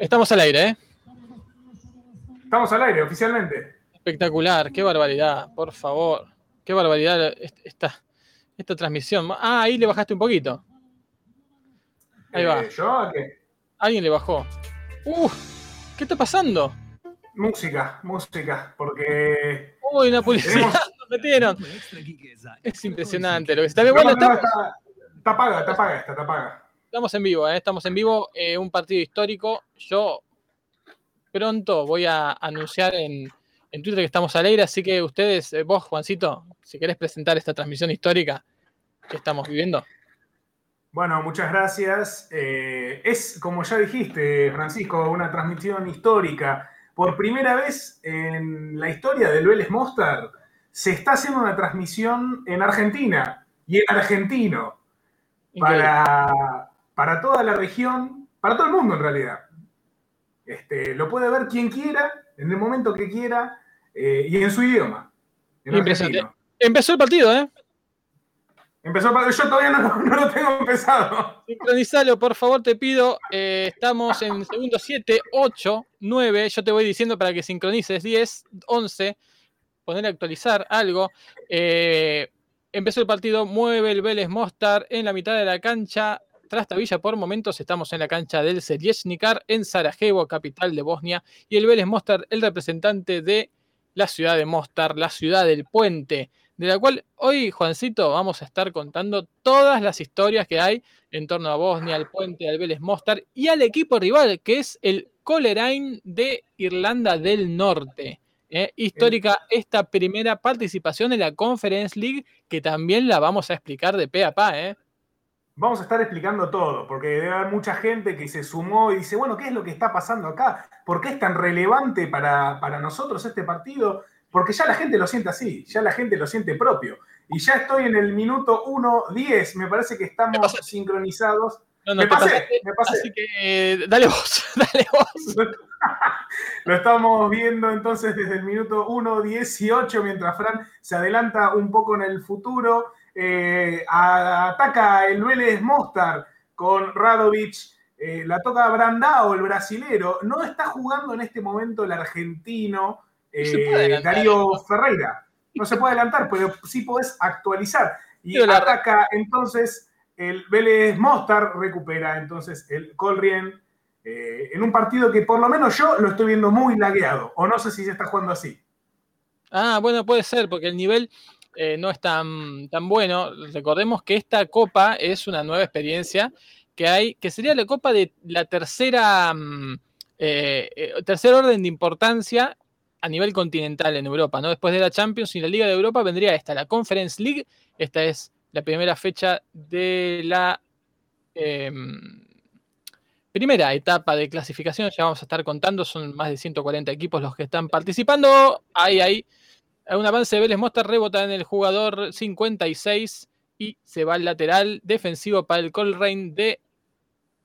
Estamos al aire, ¿eh? Estamos al aire, oficialmente. Espectacular, qué barbaridad, por favor. Qué barbaridad esta, esta transmisión. Ah, ahí le bajaste un poquito. Ahí va. Eh, ¿Yo a qué? Alguien le bajó. ¡Uf! ¿Qué está pasando? Música, música, porque. Uy, una publicidad, nos metieron. Es impresionante lo que está Bueno, está, está, está paga, está paga esta, está paga. Estamos en vivo, ¿eh? estamos en vivo, eh, un partido histórico. Yo pronto voy a anunciar en, Twitter que estamos al aire, así que ustedes, eh, vos, Juancito, si querés presentar esta transmisión histórica que estamos viviendo. Bueno, muchas gracias. es, como ya dijiste, Francisco, una transmisión histórica. Por primera vez en la historia del Vélez Mostar se está haciendo una transmisión en Argentina y en argentino para, para toda la región, para todo el mundo en realidad. Este, lo puede ver quien quiera, en el momento que quiera eh, y en su idioma. Empezó el partido, ¿eh? Empezó el partido, yo todavía no, lo tengo empezado. Sincronizalo, por favor, te pido. Eh, estamos en segundo 7, 8, 9. Yo te voy diciendo para que sincronices 10, 11. Poner a actualizar algo. Eh, empezó el partido, mueve el Vélez Mostar en la mitad de la cancha. Trastavilla por momentos estamos en la cancha del Serijnikar en Sarajevo, capital de Bosnia, y el Vélez Mostar, el representante de la ciudad de Mostar, la ciudad del puente, de la cual hoy, Juancito, vamos a estar contando todas las historias que hay en torno a Bosnia, al puente, al Vélez Mostar y al equipo rival, que es el Coleraine de Irlanda del Norte. ¿eh? histórica esta primera participación en la Conference League, que también la vamos a explicar de pe a pa, ¿eh? Vamos a estar explicando todo, porque debe haber mucha gente que se sumó y dice, bueno, ¿qué es lo que está pasando acá? ¿Por qué es tan relevante para, nosotros este partido? Porque ya la gente lo siente así, ya la gente lo siente propio. Y ya estoy en el minuto 1.10, me parece que estamos sincronizados. me, pasé, me pasé. Así que dale vos, dale vos. Lo estamos viendo entonces desde el minuto 1.18, mientras Fran se adelanta un poco en el futuro. Eh, ataca el Vélez Mostar con Radovic, eh, la toca Brandao, el brasilero. No está jugando en este momento el argentino eh, Darío Ferreira. No se puede adelantar, pero sí podés actualizar. Y ataca entonces el Vélez Mostar, recupera entonces el Colrien. en un partido que por lo menos yo lo estoy viendo muy lagueado, o no sé si se está jugando así. Ah, bueno, puede ser, porque el nivel eh, no es tan, tan bueno. Recordemos que esta copa es una nueva experiencia que hay, que sería la copa de la tercera, mm, eh, eh, tercer orden de importancia a nivel continental en Europa, ¿no? Después de la Champions y la Liga de Europa vendría esta, la Conference League. Esta es la primera fecha de la em, primera etapa de clasificación. Ya vamos a estar contando, son más de 140 equipos los que están participando. Ahí, ahí un avance de Vélez Mostar rebota en el jugador 56 y se va al lateral defensivo para el Colrain de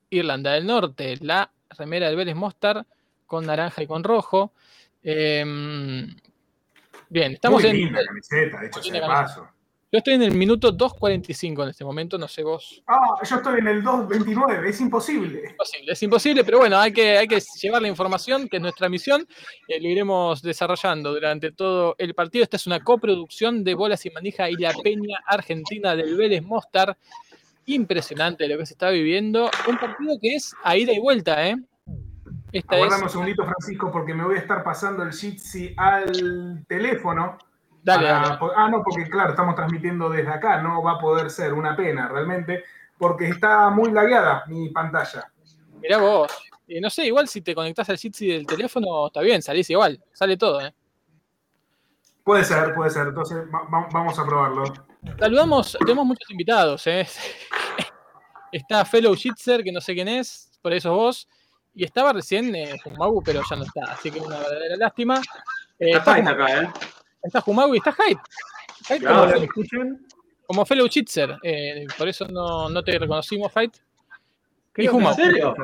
Irlanda del Norte. La remera del Vélez Mostar con naranja y con rojo. Em, bien, estamos Muy linda en. Camiseta, de hecho, se paso. Yo estoy en el minuto 2.45 en este momento, no sé vos. Ah, yo estoy en el 2.29, es imposible. Es imposible, es imposible, pero bueno, hay que, hay que llevar la información, que es nuestra misión. Eh, lo iremos desarrollando durante todo el partido. Esta es una coproducción de Bolas y Manija y la Peña Argentina del Vélez Mostar. Impresionante lo que se está viviendo. Un partido que es a ida y vuelta, ¿eh? Esta un segundito, Francisco, porque me voy a estar pasando el Jitsi al teléfono Dale, Ah, no, porque claro, estamos transmitiendo desde acá, no va a poder ser una pena realmente, porque está muy lagueada mi pantalla. Mirá vos, no sé, igual si te conectás al Jitsi del teléfono, está bien, salís igual, sale todo, ¿eh? Puede ser, puede ser, entonces vamos a probarlo. Saludamos, tenemos muchos invitados, ¿eh? Está Fellow Jitser, que no sé quién es, por eso vos, y estaba recién eh, pero ya no está, así que una verdadera lástima. Eh, está acá, ¿eh? Está Humago y está Hype. Hype como, fellow chitzer. Eh, por eso no, no, te reconocimos, Fight. ¿Qué ¿En serio?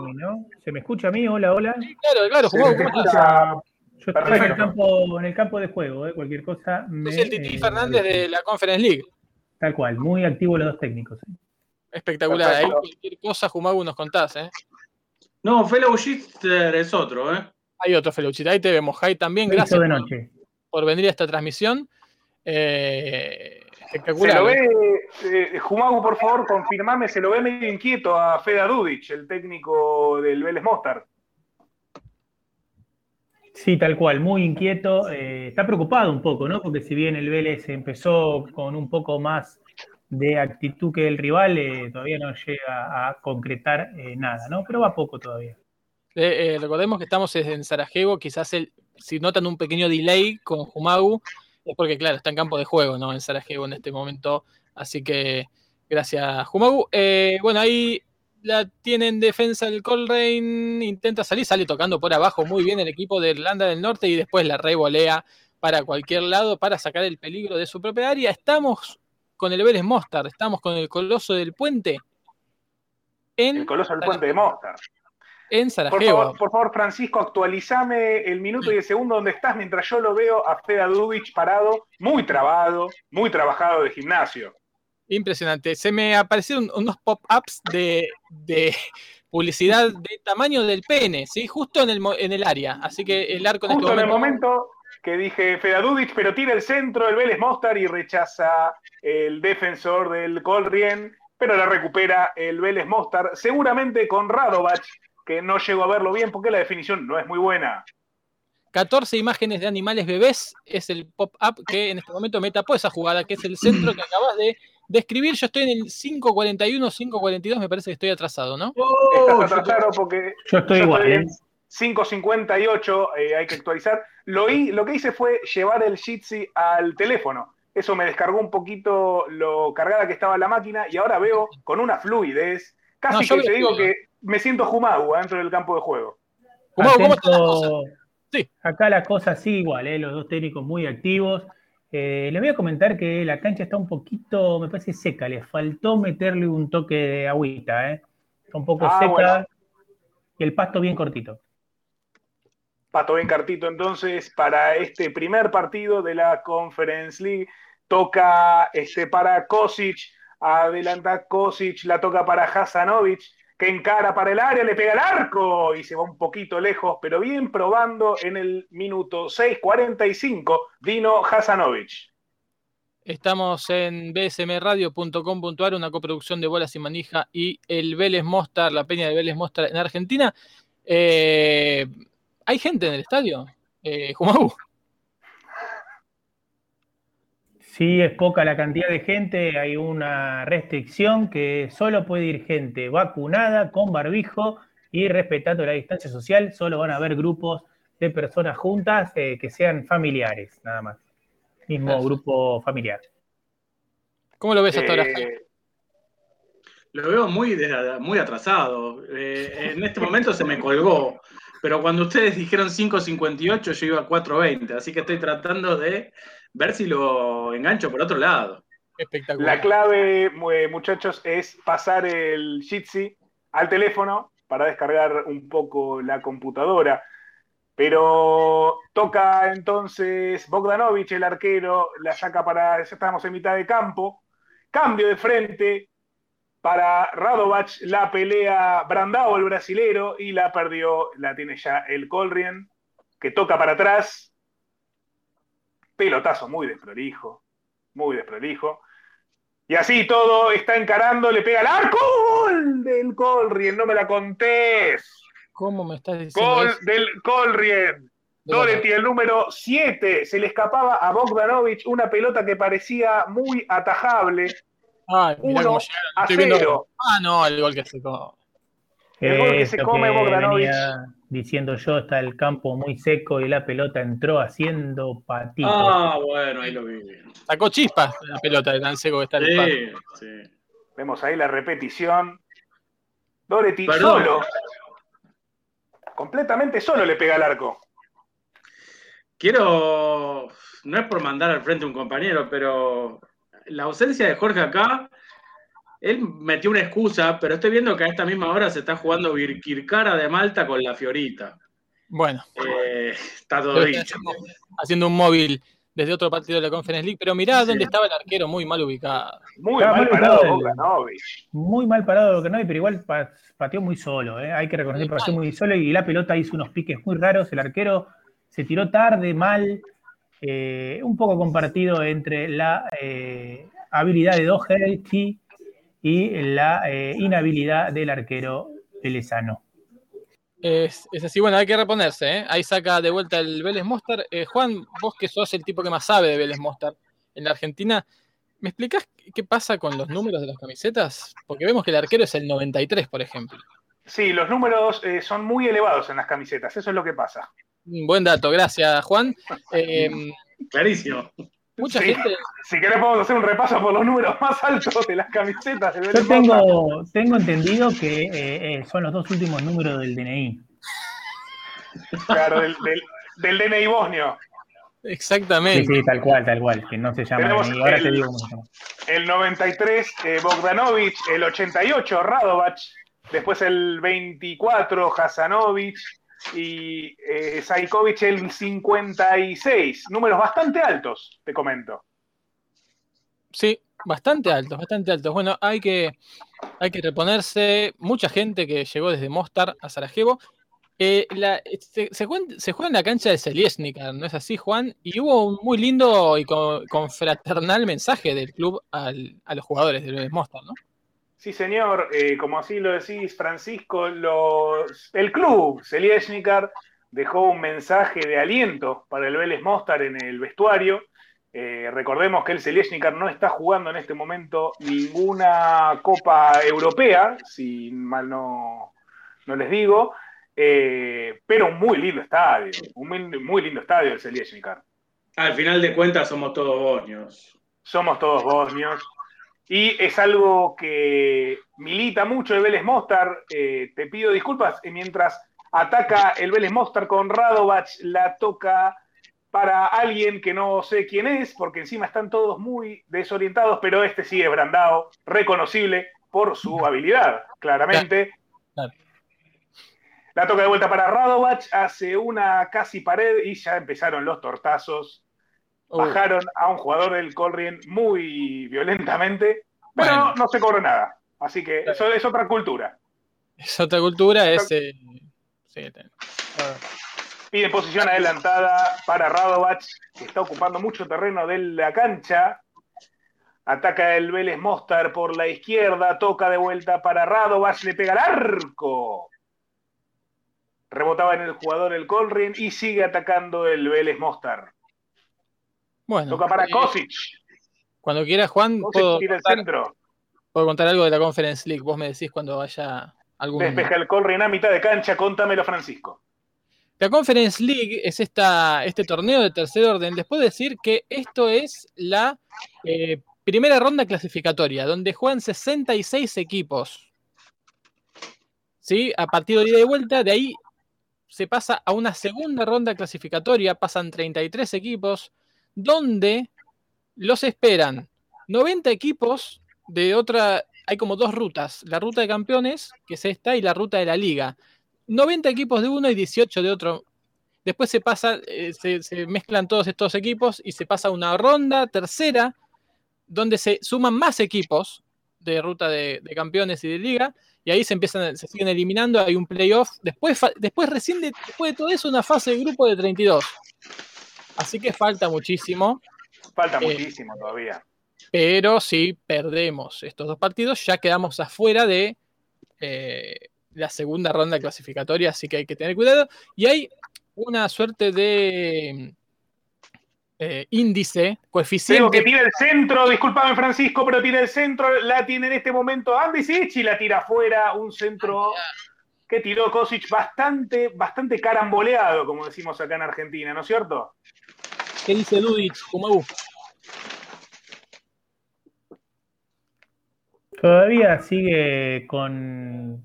¿Se me escucha a mí? Hola, hola. claro, claro, Humago. Yo estoy en el, campo, en el campo de juego, ¿eh? cualquier cosa. Me, el Titi eh, Fernández de la Conference League. Tal cual, muy activo los dos técnicos. ¿eh? Espectacular, ahí cualquier cosa, Humago, nos contás. ¿eh? No, Fellowship es otro, ¿eh? Hay otro Fellowship, ahí te vemos, Jai, también. Gracias de noche. Por, venir a esta transmisión. Eh, espectacular. Se lo ve, eh, Jumagu, por favor, confirmame, se lo ve medio inquieto a Feda Dudic, el técnico del Vélez Mostar. Sí, tal cual, muy inquieto. Eh, está preocupado un poco, ¿no? Porque si bien el Vélez empezó con un poco más de actitud que el rival, eh, todavía no llega a concretar eh, nada, ¿no? Pero va poco todavía. recordemos que estamos en Sarajevo, quizás el, si notan un pequeño delay con Jumagu, es porque, claro, está en campo de juego, ¿no? En Sarajevo en este momento. Así que, gracias, Jumagu. bueno, ahí la tiene en defensa el Colrain, intenta salir, sale tocando por abajo muy bien el equipo de Irlanda del Norte y después la revolea para cualquier lado para sacar el peligro de su propia área. Estamos con el Vélez Mostar, estamos con el Coloso del Puente. En el Coloso del Puente de Mostar. En Sarajevo. Por favor, Francisco, actualizame el minuto y el segundo donde estás mientras yo lo veo a Feda Dubich parado, muy trabado, muy trabajado de gimnasio. Impresionante. Se me aparecieron unos pop-ups de, publicidad de tamaño del pene, ¿sí? Justo en el, en el área. Así que el arco en este Justo en el momento que dije Fedadudic, pero tira el centro el Vélez Mostar y rechaza el defensor del Colrien, pero la recupera el Vélez Mostar, seguramente con Radovac, que no llegó a verlo bien porque la definición no es muy buena. 14 imágenes de animales bebés es el pop-up que en este momento me tapó esa jugada, que es el centro que acabas de describir. Yo estoy en el 541, 542, me parece que estoy atrasado, ¿no? Oh, Estás atrasado porque. Yo estoy igual. 558, ¿eh? eh, hay que actualizar. Lo, lo que hice fue llevar el Jitsi al teléfono. Eso me descargó un poquito lo cargada que estaba la máquina y ahora veo con una fluidez. Casi que te digo que me siento Jumagu dentro del campo de juego. ¿cómo Sí. Acá la cosa sí igual, ¿eh? los dos técnicos muy activos. Eh, les voy a comentar que la cancha está un poquito, me parece seca, le faltó meterle un toque de agüita, ¿eh? Está un poco ah, seca y el pasto bien cortito. Pasto bien cortito, entonces, para este primer partido de la Conference League, toca este, para Kosic, adelanta Kosic, la toca para Hasanovic, que encara para el área, le pega el arco y se va un poquito lejos, pero bien probando en el minuto 6.45, Dino Hasanovic. Estamos en bsmradio.com.ar, una coproducción de Bolas y Manija y el Vélez Mostar, la Peña de Vélez Mostar en Argentina. Eh, ¿Hay gente en el estadio? Eh, Sí, es poca la cantidad de gente, hay una restricción que solo puede ir gente vacunada, con barbijo y respetando la distancia social, solo van a haber grupos de personas juntas eh, que sean familiares, nada más. Mismo grupo familiar. ¿Cómo lo ves hasta ahora? Eh, lo veo muy, muy atrasado. Eh, en este momento se me colgó, pero cuando ustedes dijeron 5.58 yo iba a 4.20, así que estoy tratando de ver si lo engancho por otro lado. Espectacular. La clave, muchachos, es pasar el Jitsi al teléfono para descargar un poco la computadora. Pero toca entonces Bogdanovich, el arquero, la saca para. Ya estamos en mitad de campo. Cambio de frente para Radovac, la pelea Brandao, el brasilero, y la perdió, la tiene ya el Colrien, que toca para atrás pelotazo muy desprolijo, muy desprolijo. Y así todo está encarando, le pega el arco ¡Gol del Colrien, no me la contés. ¿Cómo me estás diciendo? Gol del Colrien. Doreti, el número 7, se le escapaba a Bogdanovich una pelota que parecía muy atajable. Ay, Uno a cero. Ah, no, el gol que se come. El gol que se come Bogdanovich diciendo yo, está el campo muy seco y la pelota entró haciendo patitos. Ah, bueno, ahí lo vi. Sacó chispas la pelota de tan seco que está el sí, Vemos ahí la repetición. Doretti solo. Completamente solo le pega al arco. Quiero, no es por mandar al frente a un compañero, pero la ausencia de Jorge acá él metió una excusa, pero estoy viendo que a esta misma hora se está jugando Virkirkara de Malta con la Fiorita. Bueno. Eh, está todo dicho. Haciendo un móvil desde otro partido de la Conference League, pero mirá dónde estaba el arquero muy mal ubicado. Muy mal, parado Bogdanovich. Muy mal parado Bogdanovich, pero igual pateó muy solo, ¿eh? hay que reconocer que pateó muy solo y la pelota hizo unos piques muy raros, el arquero se tiró tarde, mal, eh, un poco compartido entre la eh, habilidad de Doherty y la inhabilidad del arquero pelezano. Es, así, bueno, hay que reponerse, ¿eh? Ahí saca de vuelta el Vélez Mostar. Eh, Juan, vos que sos el tipo que más sabe de Vélez Mostar en la Argentina, ¿me explicás qué pasa con los números de las camisetas? Porque vemos que el arquero es el 93, por ejemplo. Sí, los números eh, son muy elevados en las camisetas, eso es lo que pasa. Buen dato, gracias, Juan. Em, Clarísimo. Mucha gente. Si querés, podemos hacer un repaso por los números más altos de las camisetas. Yo tengo, tengo entendido que eh, eh, son los dos últimos números del DNI. Claro, del, del, DNI bosnio. Exactamente. Sí, sí, tal cual, tal cual, que no se llama DNI. Ahora el, te digo El 93, eh, Bogdanovich, el 88, Radovac, después el 24, Hasanovic, y eh, el 56. Números bastante altos, te comento. Sí, bastante altos, bastante altos. Bueno, hay que, hay que reponerse. Mucha gente que llegó desde Mostar a Sarajevo. Eh, se, juega, en la cancha de Seliesnica, ¿no es así, Juan? Y hubo un muy lindo y confraternal mensaje del club a los jugadores de Mostar, ¿no? Sí, señor, eh, como así lo decís, Francisco, el club Seliesnikar dejó un mensaje de aliento para el Vélez Mostar en el vestuario. Eh, recordemos que el Seliesnikar no está jugando en este momento ninguna Copa Europea, si mal no, no les digo, eh, pero un muy lindo estadio, un muy, lindo estadio el Seliesnikar. Al final de cuentas somos todos bosnios. Somos todos bosnios. Y es algo que milita mucho el Vélez Mostar. Eh, te pido disculpas, eh, mientras ataca el Vélez Mostar con Radovac, la toca para alguien que no sé quién es, porque encima están todos muy desorientados, pero este sí es Brandao, reconocible por su habilidad, claramente. La toca de vuelta para Radovac, hace una casi pared y ya empezaron los tortazos. Bajaron a un jugador del Colrien muy violentamente, pero no se cobró nada. Así que eso es otra cultura. Es otra cultura, es. Eh, Pide posición adelantada para Radovac, que está ocupando mucho terreno de la cancha. Ataca el Vélez Mostar por la izquierda, toca de vuelta para Radovac, le pega al arco. Rebotaba en el jugador el Colrin y sigue atacando el Vélez Mostar. Toca para eh, Kosic. Cuando quieras, Juan, puedo contar, algo de la Conference League. Vos me decís cuando vaya algún. Despeja el Colrin a mitad de cancha, contámelo, Francisco. La Conference League es esta, este torneo de tercer orden. Les puedo decir que esto es la eh, primera ronda clasificatoria, donde juegan 66 equipos. ¿Sí? A partir de ida y vuelta, de ahí se pasa a una segunda ronda clasificatoria, pasan 33 equipos, donde los esperan 90 equipos de otra, hay como dos rutas, la ruta de campeones, que es esta, y la ruta de la liga. 90 equipos de uno y 18 de otro. Después se pasa, eh, se, mezclan todos estos equipos y se pasa una ronda tercera, donde se suman más equipos de ruta de, campeones y de liga, y ahí se empiezan, se siguen eliminando, hay un playoff. Después, después recién después de todo eso, una fase de grupo de 32. Así que falta muchísimo. Falta eh, muchísimo todavía. Pero si perdemos estos dos partidos, ya quedamos afuera de eh, la segunda ronda clasificatoria, así que hay que tener cuidado. Y hay una suerte de eh, índice, coeficiente. Tengo que tira el centro, discúlpame Francisco, pero tira el centro, la tiene en este momento Andisic y la tira afuera, un centro que tiró Kosic bastante, bastante caramboleado, como decimos acá en Argentina, ¿no es cierto? ¿Qué dice Ludic? ¿Cómo Todavía sigue con,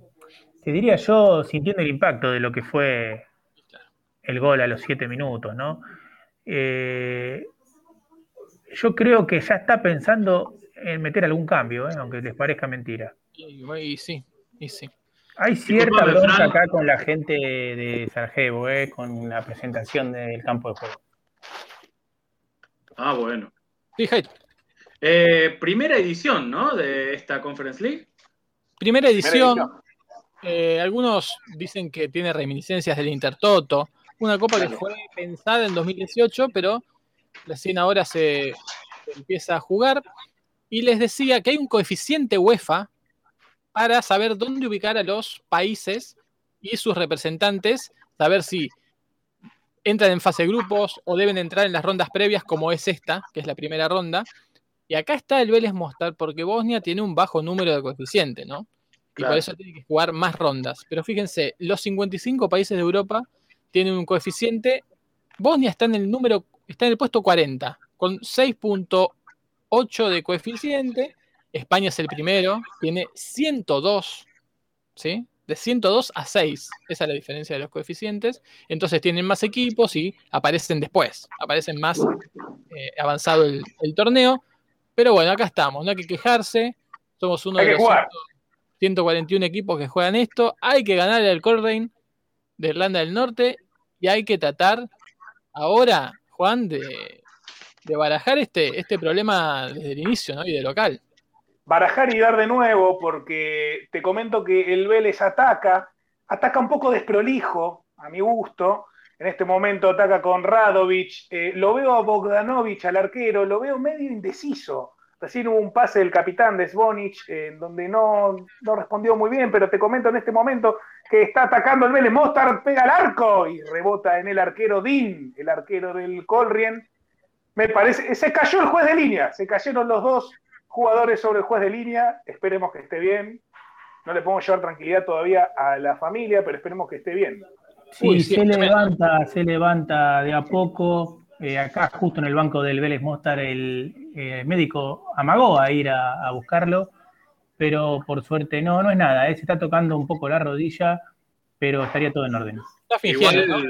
te diría yo, sintiendo el impacto de lo que fue el gol a los siete minutos, ¿no? Eh, yo creo que ya está pensando en meter algún cambio, ¿eh? aunque les parezca mentira. Y, sí, y sí. Hay cierta bronca acá con la gente de Sarajevo, ¿eh? con la presentación del campo de juego. Ah, bueno. Sí, Jairo. Eh, primera edición, ¿no? De esta Conference League. Primera edición. edición. eh, algunos dicen que tiene reminiscencias del Intertoto. Una copa que fue pensada en 2018, pero recién ahora se, se empieza a jugar. Y les decía que hay un coeficiente UEFA para saber dónde ubicar a los países y sus representantes, saber si entran en fase de grupos o deben entrar en las rondas previas, como es esta, que es la primera ronda. Y acá está el Vélez Mostar, porque Bosnia tiene un bajo número de coeficiente, ¿no? Y por eso tiene que jugar más rondas. Pero fíjense, los 55 países de Europa tienen un coeficiente. Bosnia está en el número, está en el puesto 40, con 6.8 de coeficiente. España es el primero, tiene 102, ¿sí? De 102 a 6. Esa es la diferencia de los coeficientes. Entonces tienen más equipos y aparecen después. Aparecen más eh, avanzado el, el torneo. Pero bueno, acá estamos, no hay que quejarse. Somos uno Hay de los jugar. 141 equipos que juegan esto. Hay que ganar el Coleraine de Irlanda del Norte y hay que tratar ahora, Juan, de, de barajar este, este problema desde el inicio, ¿no? Y de local. Barajar y dar de nuevo, porque te comento que el Vélez ataca, ataca un poco desprolijo, a mi gusto. En este momento ataca con Radovic. Eh, lo veo a Bogdanovic, al arquero, lo veo medio indeciso. Recién hubo un pase del capitán de Svonic, eh, en donde no, no respondió muy bien, pero te comento en este momento que está atacando el Vélez. Mostar pega al arco y rebota en el arquero Dean, el arquero del Colrien. Me parece, se cayó el juez de línea, se cayeron los dos jugadores sobre el juez de línea, esperemos que esté bien. No le podemos llevar tranquilidad todavía a la familia, pero esperemos que esté bien. Sí, Uy, se levanta, se levanta de a poco. Eh, acá, justo en el banco del Vélez Mostar, el eh, médico amagó a ir a, a buscarlo, pero por suerte no, no es nada. eh, Se está tocando un poco la rodilla, pero estaría todo en orden. Está fingiendo, ¿no?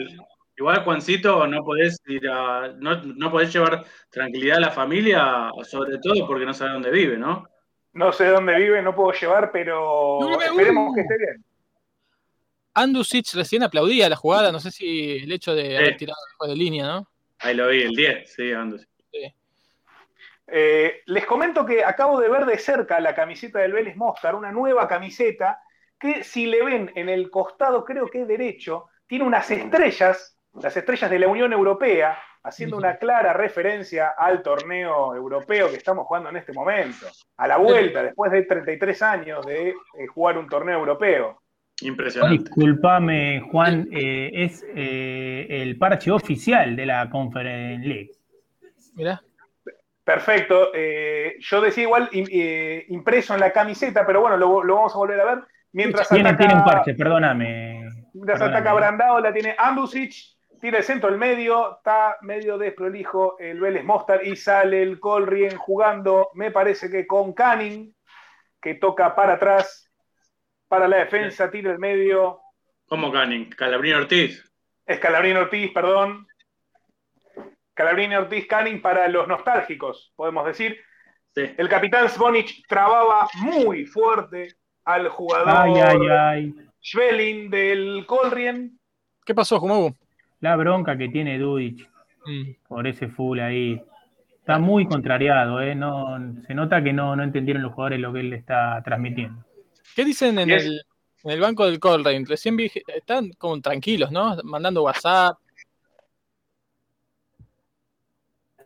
Igual, Juancito, no podés ir a, no, no podés llevar tranquilidad a la familia, sobre todo porque no sabe dónde vive, ¿no? No sé dónde vive, no puedo llevar, pero No, no, esperemos que esté bien. Andusic recién aplaudía la jugada, no sé si el hecho de haber Sí. tirado el juego de línea, ¿no? Ahí lo vi, el 10, sí, Andus. Eh, les comento que acabo de ver de cerca la camiseta del Vélez Mostar, una nueva camiseta que si le ven en el costado, creo que derecho, tiene unas estrellas, las estrellas de la Unión Europea, haciendo una clara referencia al torneo europeo que estamos jugando en este momento, a la vuelta, después de 33 años de eh, jugar un torneo europeo. Impresionante. Disculpame, Juan, eh, es eh, el parche oficial de la Conference League. Mirá. Perfecto. eh, yo decía igual im- eh, impreso en la camiseta, pero bueno, lo, lo vamos a volver a ver. Mientras Tiene, ataca, tiene un parche, perdóname. mientras perdóname. ataca Brandao, la tiene Andusic, tira el centro al medio, está medio desprolijo el Vélez Mostar y sale el Colrien jugando, me parece que con Canning, que toca para atrás, para la defensa, tira el medio, ¿Cómo Canning? Calabrini Ortiz. es Calabrini Ortiz, perdón. Calabrini Ortiz Canning para los nostálgicos, podemos decir. Sí. El capitán Svonic trababa muy fuerte al jugador Ay, ay, ay. Schwerin del Colrien. ¿Qué pasó, Jumagu? La bronca que tiene Dudic Mm. por ese full ahí. Está muy contrariado, ¿eh? No, se nota que no, no entendieron los jugadores lo que él está transmitiendo. ¿Qué dicen en el, en el banco del Coleraine? Recién vi, están como tranquilos, ¿no? Mandando WhatsApp.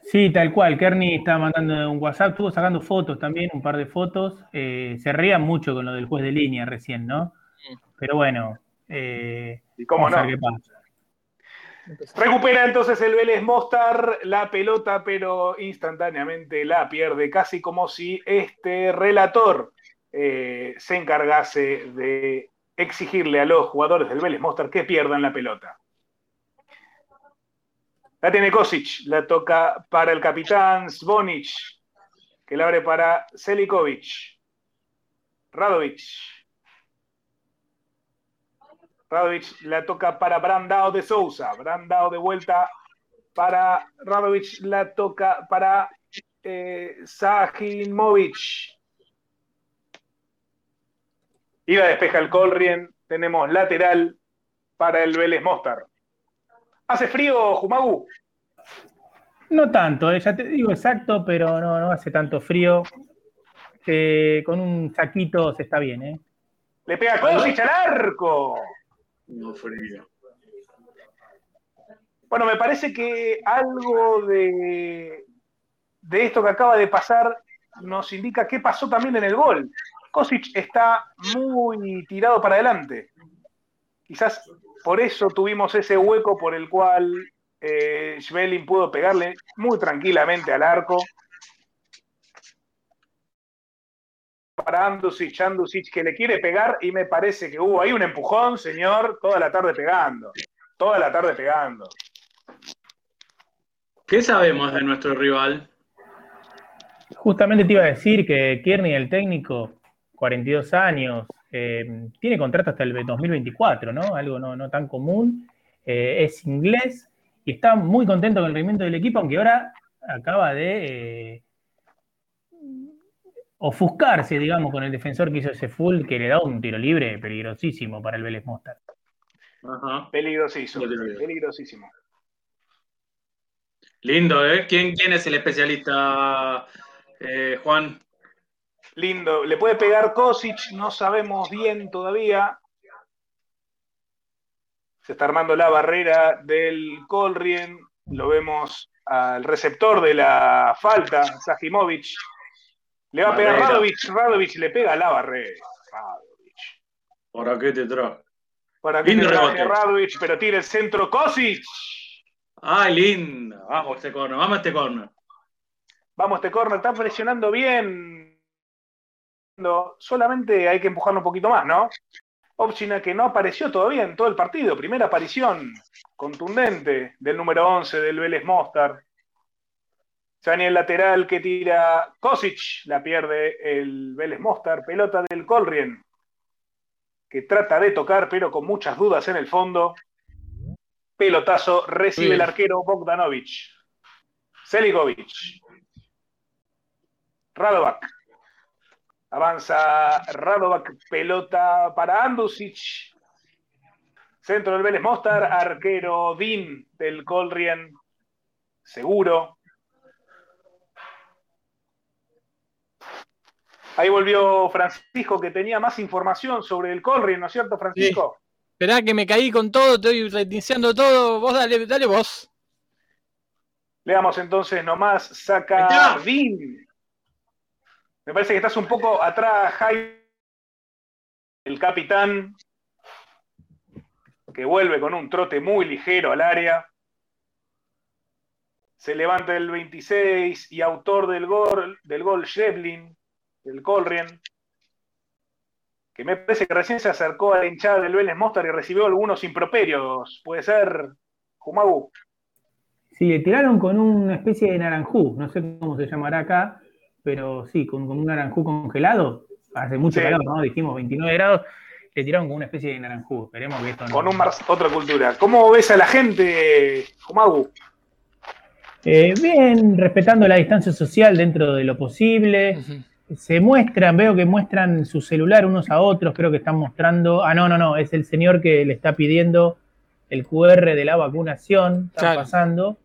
Sí, tal cual. Kearney estaba mandando un WhatsApp, estuvo sacando fotos también, un par de fotos. Eh, se rían mucho con lo del juez de línea recién, ¿no? Pero bueno, eh, Y cómo vamos a no. ver qué pasa. Recupera entonces el Vélez Mostar la pelota, pero instantáneamente la pierde, casi como si este relator eh, se encargase de exigirle a los jugadores del Vélez Mostar que pierdan la pelota. La tiene Kosic, la toca para el capitán Zvonic, que la abre para Selikovic. Radovic. Radovic la toca para Brandao de Sousa. Brandao de vuelta para Radovic, la toca para eh, Sajimovic. Y la despeja el Colrien. Tenemos lateral para el Vélez Mostar. ¿Hace frío, Jumagu? No tanto, eh, ya te digo exacto, pero no, no hace tanto frío. Eh, con un saquito se está bien, ¿eh? Le pega Kosic al arco. No frío. Bueno, me parece que algo de, de esto que acaba de pasar nos indica qué pasó también en el gol. Kosic está muy tirado para adelante. Quizás por eso tuvimos ese hueco por el cual eh, pudo pegarle muy tranquilamente al arco. Para Andusic, Andusic que le quiere pegar y me parece que hubo ahí un empujón, señor, toda la tarde pegando. Toda la tarde pegando. ¿Qué sabemos de nuestro rival? Justamente te iba a decir que Kearney, el técnico, 42 años, eh, tiene contrato hasta el 2024, ¿no? Algo no, no tan común. Eh, es inglés y está muy contento con el rendimiento del equipo, aunque ahora acaba de eh, ofuscarse, digamos, con el defensor que hizo ese full que le da un tiro libre peligrosísimo para el Vélez Mostar. Ajá. Peligrosísimo. Peligrosísimo. Lindo, ¿eh? ¿Quién, quién es el especialista, eh, Juan? Lindo. Le puede pegar Kosic, no sabemos bien todavía. Se está armando la barrera del Colrien. Lo vemos al receptor de la falta, Sajimovic. Le va a pegar Barrera. Radovic. Radovic le pega a la barrera. Radovic. ¿Para qué te trajo? Para que Lindo te traje rebote. Radovic, pero tira el centro Kosic. Ay, lindo. Vamos este corner, vamos este corner. Vamos, este corner está presionando bien. Solamente hay que empujarlo un poquito más, ¿no? Opchina que no apareció todavía en todo el partido. Primera aparición contundente del número 11 del Vélez Mostar. Sani el lateral que tira Kosic, la pierde el Vélez Mostar. Pelota del Colrien, que trata de tocar, pero con muchas dudas en el fondo. Pelotazo recibe el arquero Bogdanovic. Selikovic. Radovac. Avanza Radovac, pelota para Andusic. Centro del Vélez Mostar, arquero Dean del Colrien. Seguro. Ahí volvió Francisco, que tenía más información sobre el Colrien, ¿no es cierto, Francisco? Esperá que me caí con todo, estoy reiniciando todo. Vos dale, dale vos. Leamos entonces nomás, saca. Dean. Me parece que estás un poco atrás, Jaime. El capitán, que vuelve con un trote muy ligero al área. Se levanta el 26 y autor del gol, del gol Shevlin, del Colrien, que me parece que recién se acercó a la hinchada del Vélez Mostar y recibió algunos improperios. ¿Puede ser, Jumagu? Sí, le tiraron con una especie de naranjú, no sé cómo se llamará acá, pero sí, con, con un naranjú congelado. Hace mucho Sí. calor, ¿no? Dijimos 29 grados, le tiraron con una especie de naranjú. Esperemos que esto no. con un mar- otra cultura. ¿Cómo ves a la gente, Jumagu? Eh, bien, respetando la distancia social dentro de lo posible. Ujú. Se muestran, veo que muestran su celular unos a otros, creo que están mostrando. Ah, no, no, no, es el señor que le está pidiendo el QR de la vacunación, Claro. pasando.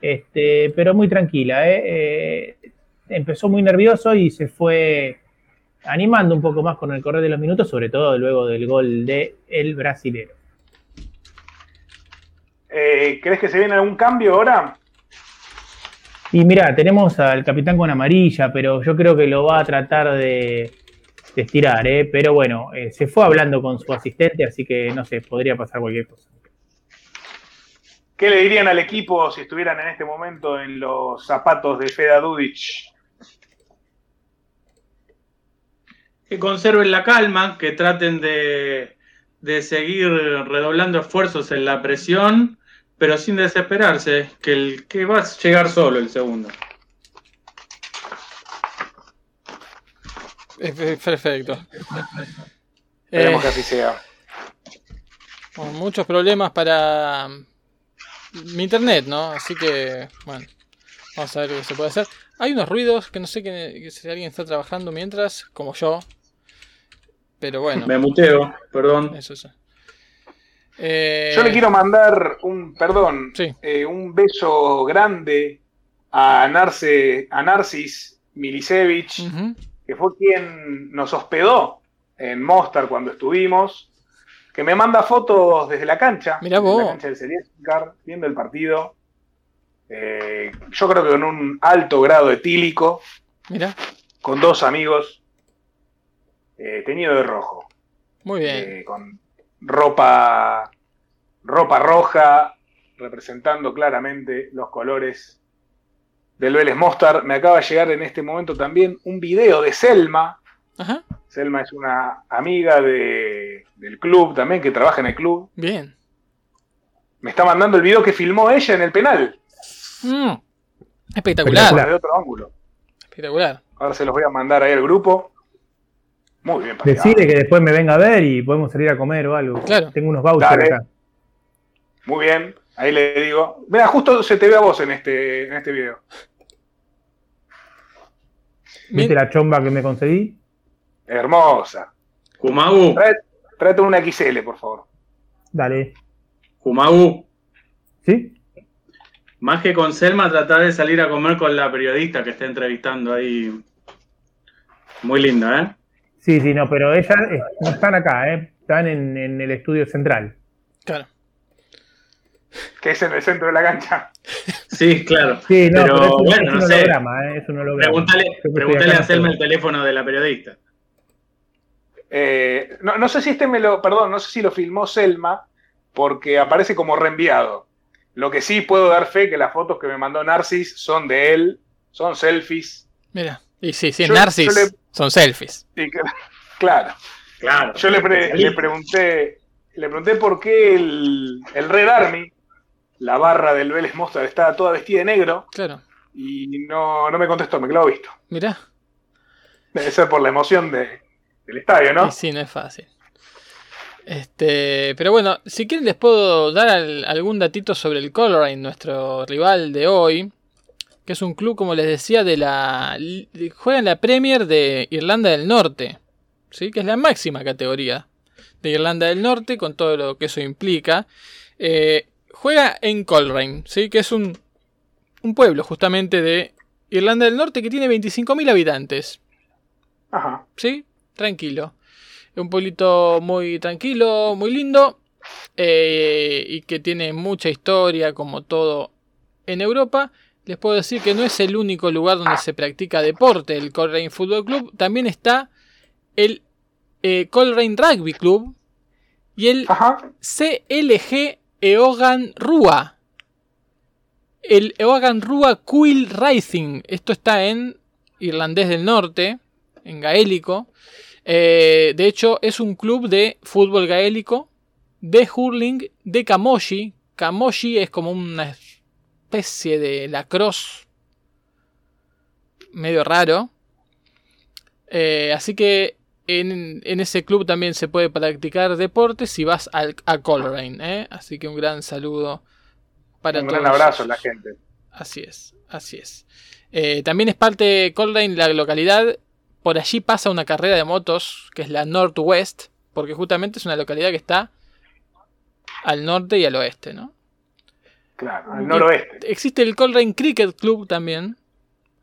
Este, pero muy tranquila, ¿eh? Eh, Empezó muy nervioso y se fue animando un poco más con el correr de los minutos, sobre todo luego del gol de el brasilero. Eh, ¿Crees que se viene algún cambio ahora? Y mira, tenemos al capitán con amarilla, pero yo creo que lo va a tratar de, de estirar, ¿eh? Pero bueno, eh, se fue hablando con su asistente, así que no sé, podría pasar cualquier cosa. ¿Qué le dirían al equipo si estuvieran en este momento en los zapatos de Feda Dudic? Que conserven la calma, que traten de, de seguir redoblando esfuerzos en la presión, pero sin desesperarse, que, el, que va a llegar solo el segundo. Perfecto. Esperemos Eh, que así sea. con muchos problemas para mm, mi internet, ¿no? Así que, bueno, vamos a ver qué se puede hacer. Hay unos ruidos que no sé que, que si alguien está trabajando mientras, como yo. Pero bueno, Me muteo, perdón. eso es. Eh, Yo le quiero mandar un, perdón, Sí. eh, un beso grande a, Narce, a Narcis Milicevic, Ujú. que fue quien nos hospedó en Mostar cuando estuvimos, que me manda fotos desde la cancha, Mirá desde vos. la cancha del Seriescar, viendo el partido. Eh, yo creo que con un alto grado etílico, Mira, con dos amigos, eh, teñido de rojo, muy bien. eh, con ropa, ropa roja, representando claramente los colores del Vélez Mostar. Me acaba de llegar en este momento también un video de Selma. Ajá, Selma es una amiga de- del club también, que trabaja en el club. bien. Me está mandando el video que filmó ella en el penal, Mm, Espectacular, Espectacular. de otro ángulo. espectacular. Ahora se los voy a mandar ahí al grupo. Muy bien, paseado. Decide que después me venga a ver y podemos salir a comer o algo. Claro. Tengo unos vouchers Dale. acá. Muy bien, ahí le digo. Mira, justo se te ve a vos en este, en este video. ¿Viste Bien. la chomba que me conseguí? Hermosa. Kumagu, Tráete una XL, por favor. Dale. Kumagu, ¿Sí? más que con Selma, tratar de salir a comer con la periodista que está entrevistando ahí. Muy linda, ¿eh? Sí, sí, no, pero ellas eh, no están acá, ¿eh? Están en, en el estudio central. Claro. Que es en el centro de la cancha. Sí, claro. Sí, no, Pero, pero, es, bueno, es no un holograma, ¿eh? Es un holograma. Pregúntale, pregúntale a Selma el teléfono de la periodista. Eh, no, no sé si este me lo, perdón, no sé si lo filmó Selma, porque aparece como reenviado. Lo que sí puedo dar fe que las fotos que me mandó Narcis son de él, son selfies. Mira. Y sí, sí, es Yo- Narcis. yo le- Son selfies. Claro, Claro. yo le, pre- le pregunté, le pregunté por qué el, el Red Army, la barra del Vélez Mostar, estaba toda vestida de negro Claro. y no, no me contestó, me quedó visto. Mirá. Debe ser por la emoción de- del estadio, ¿no? Y sí, no es fácil. Este, pero bueno, si quieren les puedo dar al- algún datito sobre el Coleraine, nuestro rival de hoy, que es un club, como les decía, de la juega en la Premier de Irlanda del Norte, ¿sí? que es la máxima categoría de Irlanda del Norte, con todo lo que eso implica. Eh, juega en Coleraine, ¿sí? que es un, un pueblo justamente de Irlanda del Norte que tiene 25.000 habitantes. Ajá. ¿sí? Tranquilo. Un pueblito muy tranquilo, muy lindo. eh, y que tiene mucha historia, como todo en Europa. Les puedo decir que no es el único lugar donde se practica deporte el Coleraine Football Club. También está el eh, Coleraine Rugby Club y el Ajá. CLG Eogan Rua. El Eogan Rua Quill Racing. Esto está en irlandés del norte, en gaélico. Eh, de hecho, es un club de fútbol gaélico, de hurling, de camoshi. Camoshi es como una especie de lacrosse medio raro. Eh, así que en, en ese club también se puede practicar deportes si vas al, a Coleraine. ¿eh? Así que un gran saludo para Un todos. gran abrazo a la gente. Así es, así es. Eh, también es parte de Coleraine la localidad. Por allí pasa una carrera de motos que es la Northwest, porque justamente es una localidad que está al norte y al oeste, ¿no? Claro, al noroeste. Existe el Coleraine Cricket Club también.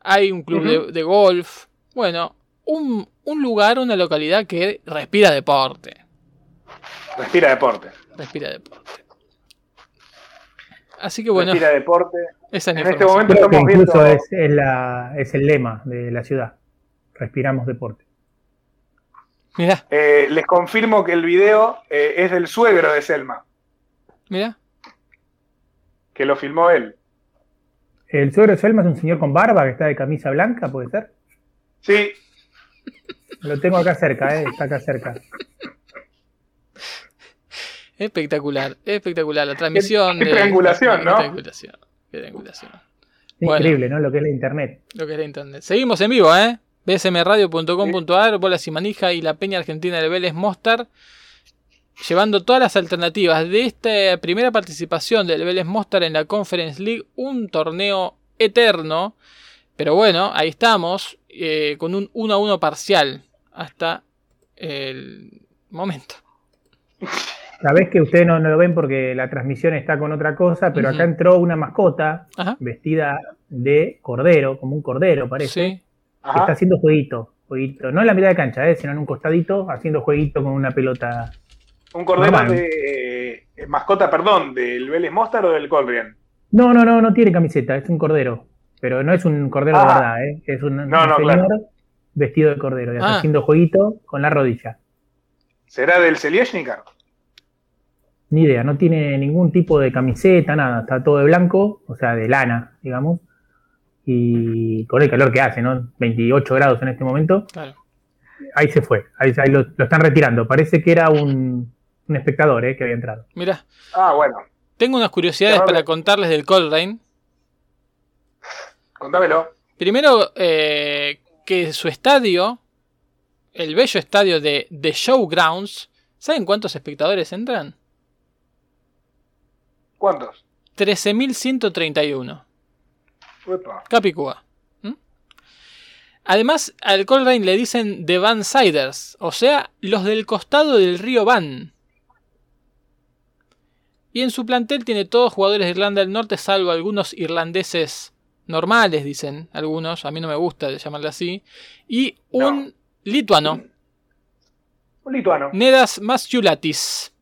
Hay un club de- golf. Bueno, un, un lugar, una localidad que respira deporte. Respira deporte. Respira deporte. Así que bueno, Respira deporte. esa es En este momento Creo que estamos incluso viendo. es, es la, es el lema de la ciudad. Respiramos deporte. Mirá, eh, les confirmo que el video eh, es del suegro de Selma, mirá. Que lo filmó él. El suegro de Selma es un señor con barba que está de camisa blanca, ¿puede ser? Sí, Lo tengo acá cerca, ¿eh? está acá cerca. Espectacular, espectacular. La transmisión. qué triangulación, ¿no? Qué triangulación, qué triangulación. Bueno. Increíble, ¿no? Lo que es la internet. Lo que es la internet. Seguimos en vivo, ¿eh? bsmradio.com.ar, Bola y Manija y la Peña Argentina de Vélez Mostar. Llevando todas las alternativas de esta primera participación del Vélez Mostar en la Conference League. Un torneo eterno. Pero bueno, ahí estamos. eh, con un 1 a 1 parcial. Hasta el momento. Sabés que ustedes no, no lo ven porque la transmisión está con otra cosa, pero acá entró una mascota Ajá. vestida de cordero, como un cordero parece, Sí. que está haciendo jueguito, jueguito, no en la mitad de cancha, eh, sino en un costadito, haciendo jueguito con una pelota. Un cordero Normal. de eh, mascota, perdón, del Vélez Mostar o del Colrian. No, no, no, no tiene camiseta, es un cordero, pero no es un cordero de Ah. verdad, eh, es un, un no, señor claro. vestido de cordero y Ah. haciendo jueguito con la rodilla. ¿Será del Selieshnikar? Ni idea, no tiene ningún tipo de camiseta, nada, está todo de blanco, o sea, de lana, digamos. Y con el calor que hace, ¿no? 28 grados en este momento. Claro. Ahí se fue, ahí, ahí lo, lo están retirando. Parece que era un, un espectador ¿eh? que había entrado. Mira, Ah, bueno, tengo unas curiosidades para contarles del Colrain. contámelo. Primero, eh, que su estadio, el bello estadio de The Showgrounds, ¿saben cuántos espectadores entran? ¿Cuántos? 13.131. Uepa. Capicúa. ¿Mm? Además, al Colrain le dicen The Van Siders, o sea, los del costado del río Van. Y en su plantel tiene todos jugadores de Irlanda del Norte, salvo algunos irlandeses normales, dicen algunos. A mí no me gusta llamarle así. Y un lituano, Un lituano. Nedas Masciulatis.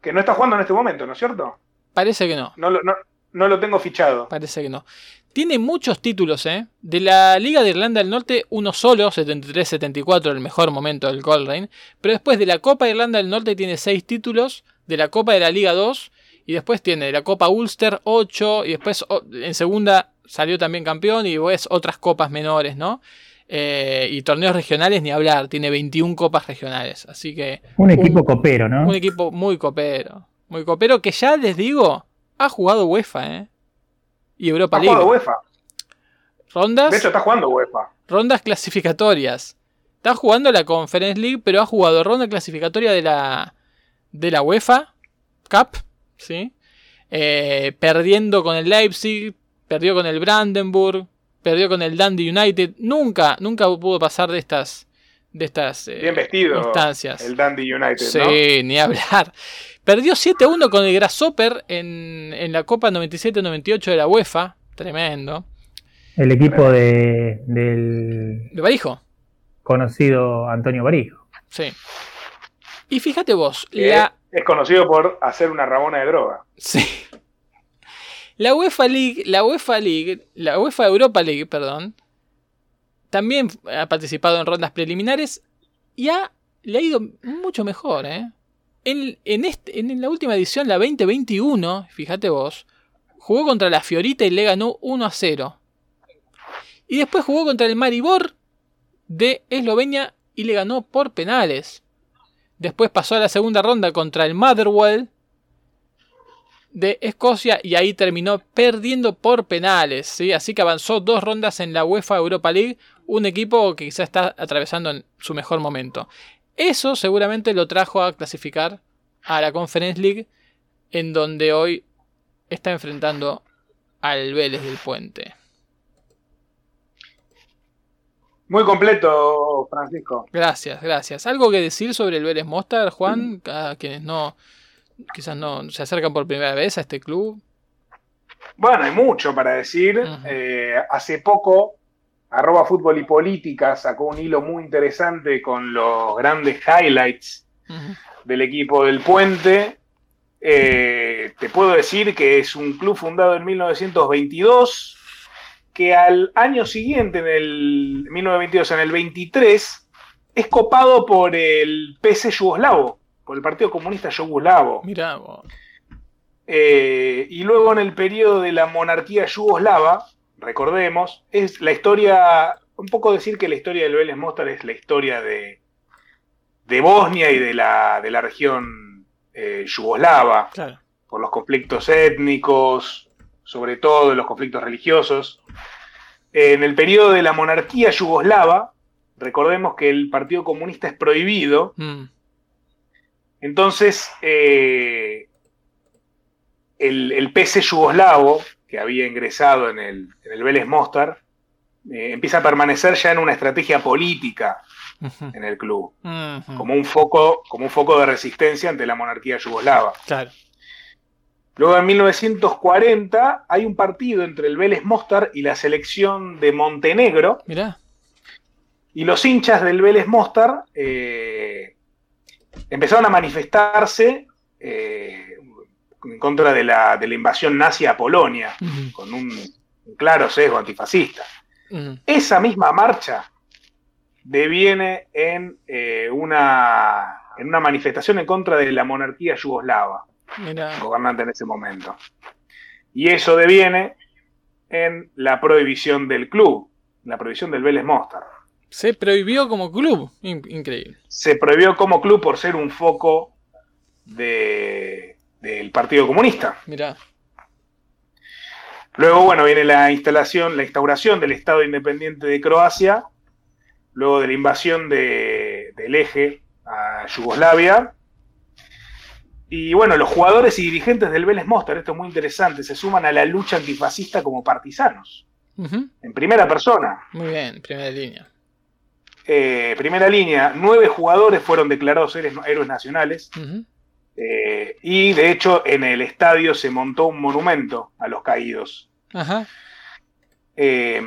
Que no está jugando en este momento, ¿no es cierto? Parece que no. No no, no lo tengo fichado. Parece que no. Tiene muchos títulos, ¿eh? De la Liga de Irlanda del Norte, uno solo, 73-74, el mejor momento del Coleraine. Pero después de la Copa de Irlanda del Norte tiene 6 títulos, de la Copa de la Liga 2, y después tiene de la Copa Ulster 8, y después en segunda salió también campeón, y después otras copas menores, ¿no? Eh, y torneos regionales ni hablar, tiene 21 copas regionales. Así que Un equipo copero, ¿no? un equipo muy copero. Muy copero que ya les digo, ha jugado UEFA, ¿eh? Y Europa League. UEFA. Rondas, De hecho, está jugando UEFA. rondas clasificatorias. Está jugando la Conference League, pero ha jugado ronda clasificatoria de la, de la UEFA Cup, ¿sí? Eh, perdiendo con el Leipzig, perdió con el Brandenburg, perdió con el Dundee United. Nunca, nunca pudo pasar de estas, de estas eh, Bien vestido. instancias. El Dundee United, Sí, ¿no? ni hablar. Perdió 7-1 con el Grasshopper en, en la Copa 97-98 de la UEFA. Tremendo. El equipo de, del De Barijo. conocido Antonio Barijo. Sí. Y fíjate vos, la, Es conocido por hacer una rabona de droga. sí. la UEFA League, la UEFA League, la UEFA Europa League, perdón, también ha participado en rondas preliminares y ha, le ha ido mucho mejor, ¿eh? Este, en la última edición, la 2021, fíjate vos, jugó contra la Fiorita y le ganó 1 a 0. Y después jugó contra el Maribor de Eslovenia y le ganó por penales. Después pasó a la segunda ronda contra el Motherwell de Escocia y ahí terminó perdiendo por penales. ¿sí? Así que avanzó dos rondas en la UEFA Europa League, un equipo que quizá está atravesando en su mejor momento. Eso seguramente lo trajo a clasificar a la Conference League, en donde hoy está enfrentando al Vélez del Puente. Muy completo, Francisco. Gracias, gracias. ¿Algo que decir sobre el Vélez Mostar, Juan? A quienes no, quizás no se acercan por primera vez a este club. Bueno, hay mucho para decir. Eh, hace poco, arroba fútbol y política sacó un hilo muy interesante con los grandes highlights del equipo del Puente. Eh, te puedo decir que es un club fundado en 1922, que al año siguiente, en el 1922, en el 23, es copado por el PC yugoslavo, por el Partido Comunista Yugoslavo. Mirá vos. Eh, y luego en el periodo de la monarquía yugoslava, recordemos, es la historia, un poco decir que la historia del Vélez Mostar es la historia de, de Bosnia y de la, de la región eh, yugoslava, Claro. por los conflictos étnicos, sobre todo los conflictos religiosos. En el periodo de la monarquía yugoslava, recordemos que el Partido Comunista es prohibido, Mm. entonces, eh, el, el PC yugoslavo, que había ingresado en el, en el Vélez Mostar, eh, empieza a permanecer ya en una estrategia política en el club, como un foco, como un foco de resistencia ante la monarquía yugoslava. Claro. Luego en 1940 hay un partido entre el Vélez Mostar y la selección de Montenegro. Mirá. Y los hinchas del Vélez Mostar eh, empezaron a manifestarse eh, en contra de la, de la invasión nazi a Polonia, con un, un claro sesgo antifascista. Esa misma marcha deviene en, eh, una, en una manifestación en contra de la monarquía yugoslava, Mirá. gobernante en ese momento. Y eso deviene en la prohibición del club, la prohibición del Vélez Mostar. Se prohibió como club. In- increíble. Se prohibió como club por ser un foco de- del Partido Comunista. Mirá. Luego, bueno, viene la instalación, la instauración del Estado Independiente de Croacia, luego de la invasión de- del eje a Yugoslavia. Y bueno, los jugadores y dirigentes del Vélez Mostar, esto es muy interesante, se suman a la lucha antifascista como partisanos, en primera persona. Muy bien, primera línea. Eh, primera línea, nueve jugadores fueron declarados héroes, héroes nacionales. Eh, y de hecho en el estadio se montó un monumento a los caídos. Ajá. Eh,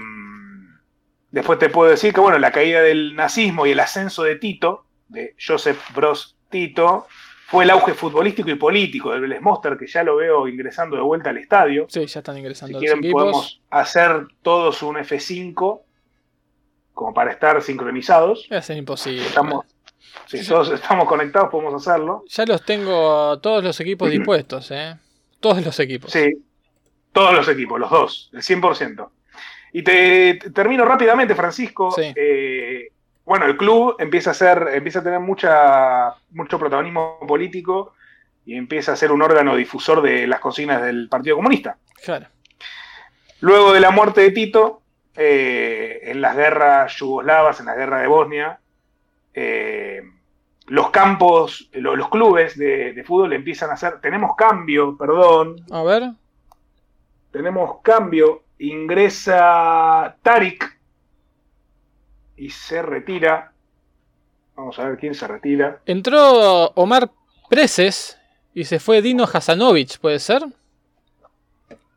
después te puedo decir que, bueno, la caída del nazismo y el ascenso de Tito, de Joseph Broz Tito, fue el auge futbolístico y político del Vélez que ya lo veo ingresando de vuelta al estadio. Sí, ya están Si ingresando los quieren, equipos. podemos hacer todos un F5 como para estar sincronizados. Va a ser imposible. Estamos, si todos estamos conectados, podemos hacerlo. Ya los tengo todos los equipos dispuestos, ¿eh? Todos los equipos. Sí, todos los equipos, los dos, el 100%. Y te, te termino rápidamente, Francisco. Sí. Eh, bueno, el club empieza a ser, empieza a tener mucha, mucho protagonismo político y empieza a ser un órgano difusor de las consignas del Partido Comunista. Claro. Luego de la muerte de Tito, eh, en las guerras yugoslavas, en la guerra de Bosnia, eh, los campos, lo- los, clubes de, de fútbol empiezan a hacer, tenemos cambio, perdón, A ver. tenemos cambio, ingresa Tarik y se retira. Vamos a ver quién se retira. Entró Omar Preses y se fue Dino Hasanovic, ¿puede ser?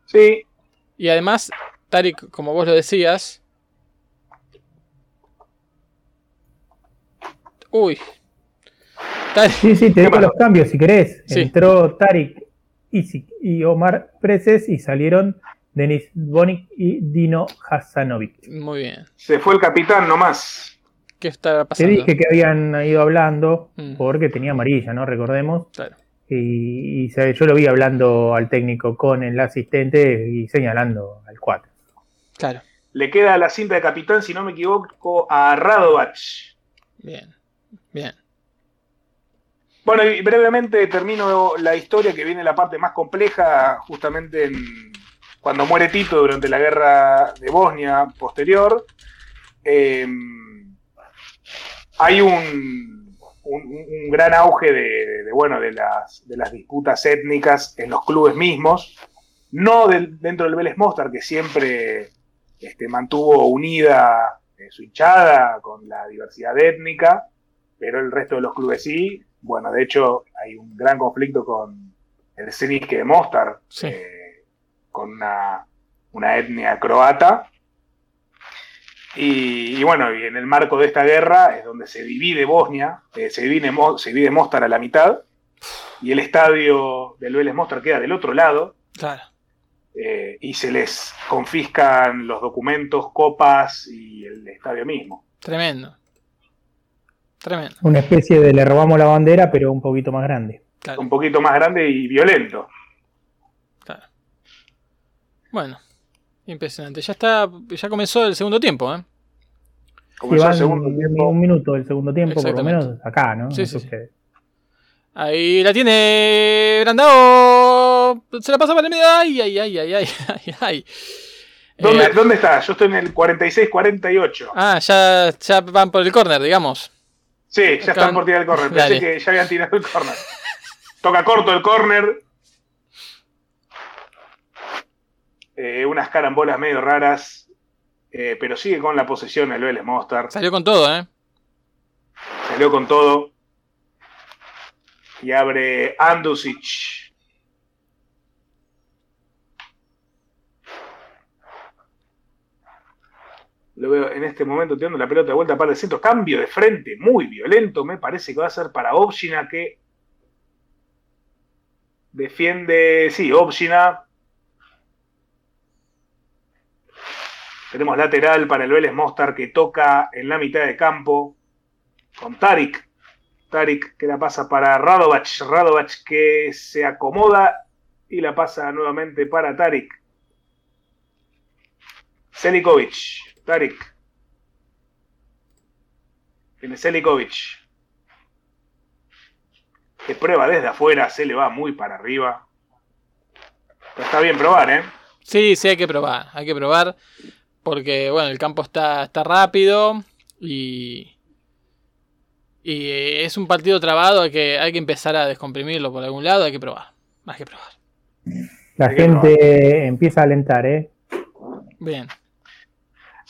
Sí, Y además, Tarik, como vos lo decías. Uy. Sí, sí, te ¿Qué digo los cambios si querés. Sí. Entró Tarik Isic y Omar Preces y salieron Denis Bonic y Dino Hasanovic. muy bien. se fue el capitán nomás. ¿Qué está Te pasando? dije que habían ido hablando Mm. porque tenía amarilla, ¿no? Recordemos. Claro. Y, y se- yo lo vi hablando al técnico con el asistente y señalando al 4. Claro. Le queda la cinta de capitán, si no me equivoco, a Radovac. Bien. Bien. Bueno, y brevemente termino la historia que viene la parte más compleja, justamente en, cuando muere Tito durante la guerra de Bosnia posterior. Eh, hay un, un- gran auge de, de, bueno, de, las, de las disputas étnicas en los clubes mismos, no del- dentro del Vélez Mostar, que siempre este, mantuvo unida eh, su hinchada con la diversidad étnica, pero el resto de los clubes sí. Bueno, de hecho, hay un gran conflicto con el Zenit de Mostar, Sí. eh, con una, una etnia croata. Y, y bueno, y en el marco de esta guerra es donde se divide Bosnia, eh, se, divide, Mo- se divide Mostar a la mitad, y el estadio del Vélez Mostar queda del otro lado, Claro. eh, y se les confiscan los documentos, copas y el estadio mismo. Tremendo. Tremendo. Una especie de le robamos la bandera, pero un poquito más grande. Claro. Un poquito más grande y violento. claro. Bueno. Impresionante. Ya está. Ya comenzó el segundo tiempo, ¿eh? Como Sí, el segundo un, tiempo. un minuto del segundo tiempo, por lo menos acá, ¿no? Sí, No sí. Ahí la tiene Brandao. Se la pasa para el medio. Ay, ay, ay, ay, ay, ay, ay. ¿Dónde, Eh, ¿Dónde está? Yo estoy en el 46-48. ah, ya, ya van por el córner, digamos. Sí, ya están por tirar el córner. Dale. Pensé que ya habían tirado el córner. Toca corto el córner. Eh, unas carambolas medio raras. eh, pero sigue con la posesión el Vélez Mostar. Salió con todo, ¿eh? Salió con todo. Y abre Andusic. Lo veo en este momento tirando la pelota de vuelta para el centro. Cambio de frente muy violento. Me parece que va a ser para Obshina que defiende. Sí, Obshina. Tenemos lateral para el Vélez Mostar que toca en la mitad de campo con Tarik. Tarik que la pasa para Radovac. Radovac que se acomoda y la pasa nuevamente para Tarik. Selikovic. Tarik. Tiene Selikovic. Que prueba desde afuera, se le va muy para arriba. Pero está bien probar, ¿eh? Sí, sí, hay que probar. Hay que probar. Porque, bueno, el campo está, está rápido. Y. Y es un partido trabado. Hay que, hay que empezar a descomprimirlo por algún lado. Hay que probar. Hay que probar. La gente empieza a alentar, ¿eh? Bien.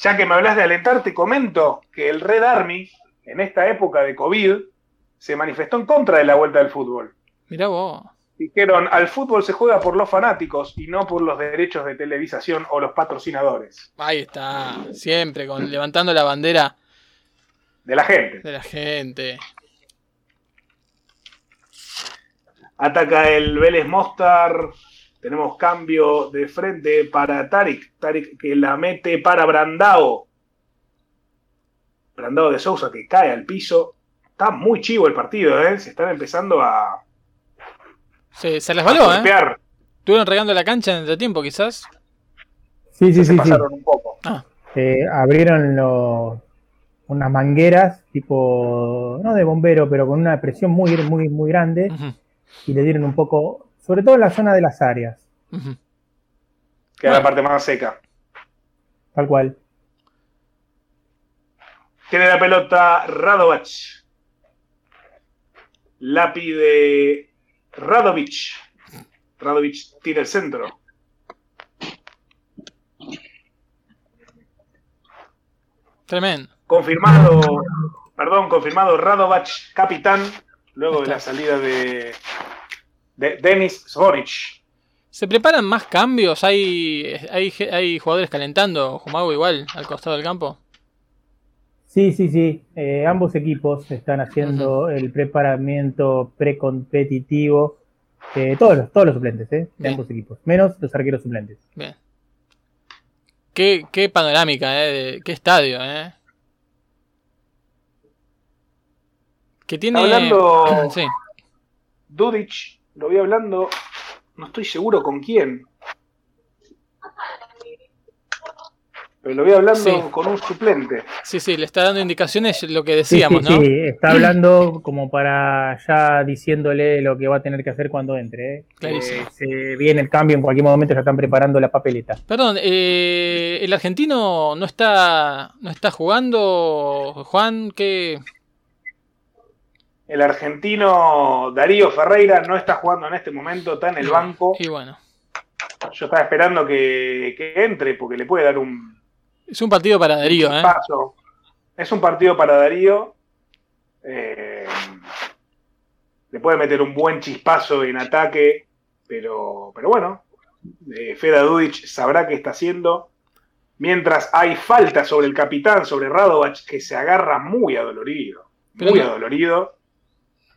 Ya que me hablas de alentar, te comento que el Red Army, en esta época de COVID, se manifestó en contra de la vuelta del fútbol. Mirá vos. Dijeron, al fútbol se juega por los fanáticos y no por los derechos de televisación o los patrocinadores. Ahí está. Siempre con, levantando la bandera De la gente. de la gente. Ataca el Vélez Mostar. Tenemos cambio de frente para Tarik. Tarik que la mete para Brandao. Brandao de Sousa que cae al piso. Está muy chivo el partido, ¿eh? Se están empezando a, Se, se a resbaló, ¿eh? golpear. Estuvieron regando la cancha en entretiempo, quizás. Sí, sí, Se sí. sí. pasaron un poco. Ah, Eh, abrieron los- unas mangueras, tipo, no de bombero, pero con una presión muy, muy, muy grande, y le dieron un poco, sobre todo en la zona de las áreas, ujú. Que es la parte más seca. tal cual. Tiene la pelota Radovac. La pide Radovic. Radovic tira el centro. Tremendo. Confirmado, perdón, confirmado Radovac, capitán, luego de la salida de, de Denis Zvonic. ¿Se preparan más cambios? ¿Hay, hay, jugadores calentando, Jumago igual, al costado del campo? Sí, sí, sí. eh, ambos equipos están haciendo el preparamiento precompetitivo. eh, todos, los, todos los suplentes, eh, de ambos equipos, menos los arqueros suplentes. Bien. Qué, qué panorámica, ¿eh? de- qué estadio, ¿eh? Que tiene... Hablando- Sí. Dudic, lo vi hablando, no estoy seguro con quién. Pero lo vi hablando Sí. con un suplente. Sí, sí, le está dando indicaciones lo que Sí, decíamos, sí, ¿no? sí, está hablando como para ya diciéndole lo que va a tener que hacer cuando entre. eh. Clarísimo. Eh, se viene el cambio, en cualquier momento ya están preparando la papeleta. Perdón, eh, el argentino no está, no está jugando, Juan, que El argentino Darío Ferreira no está jugando en este momento, está en el banco. y bueno, Yo estaba esperando que, que entre porque le puede dar un es un partido para Darío, ¿eh? Es un partido para Darío. Eh, le puede meter un buen chispazo en ataque, pero, pero bueno, eh, Feda Dudic sabrá qué está haciendo. Mientras hay falta sobre el capitán, sobre Radovac, que se agarra muy adolorido. Pero Muy no- adolorido.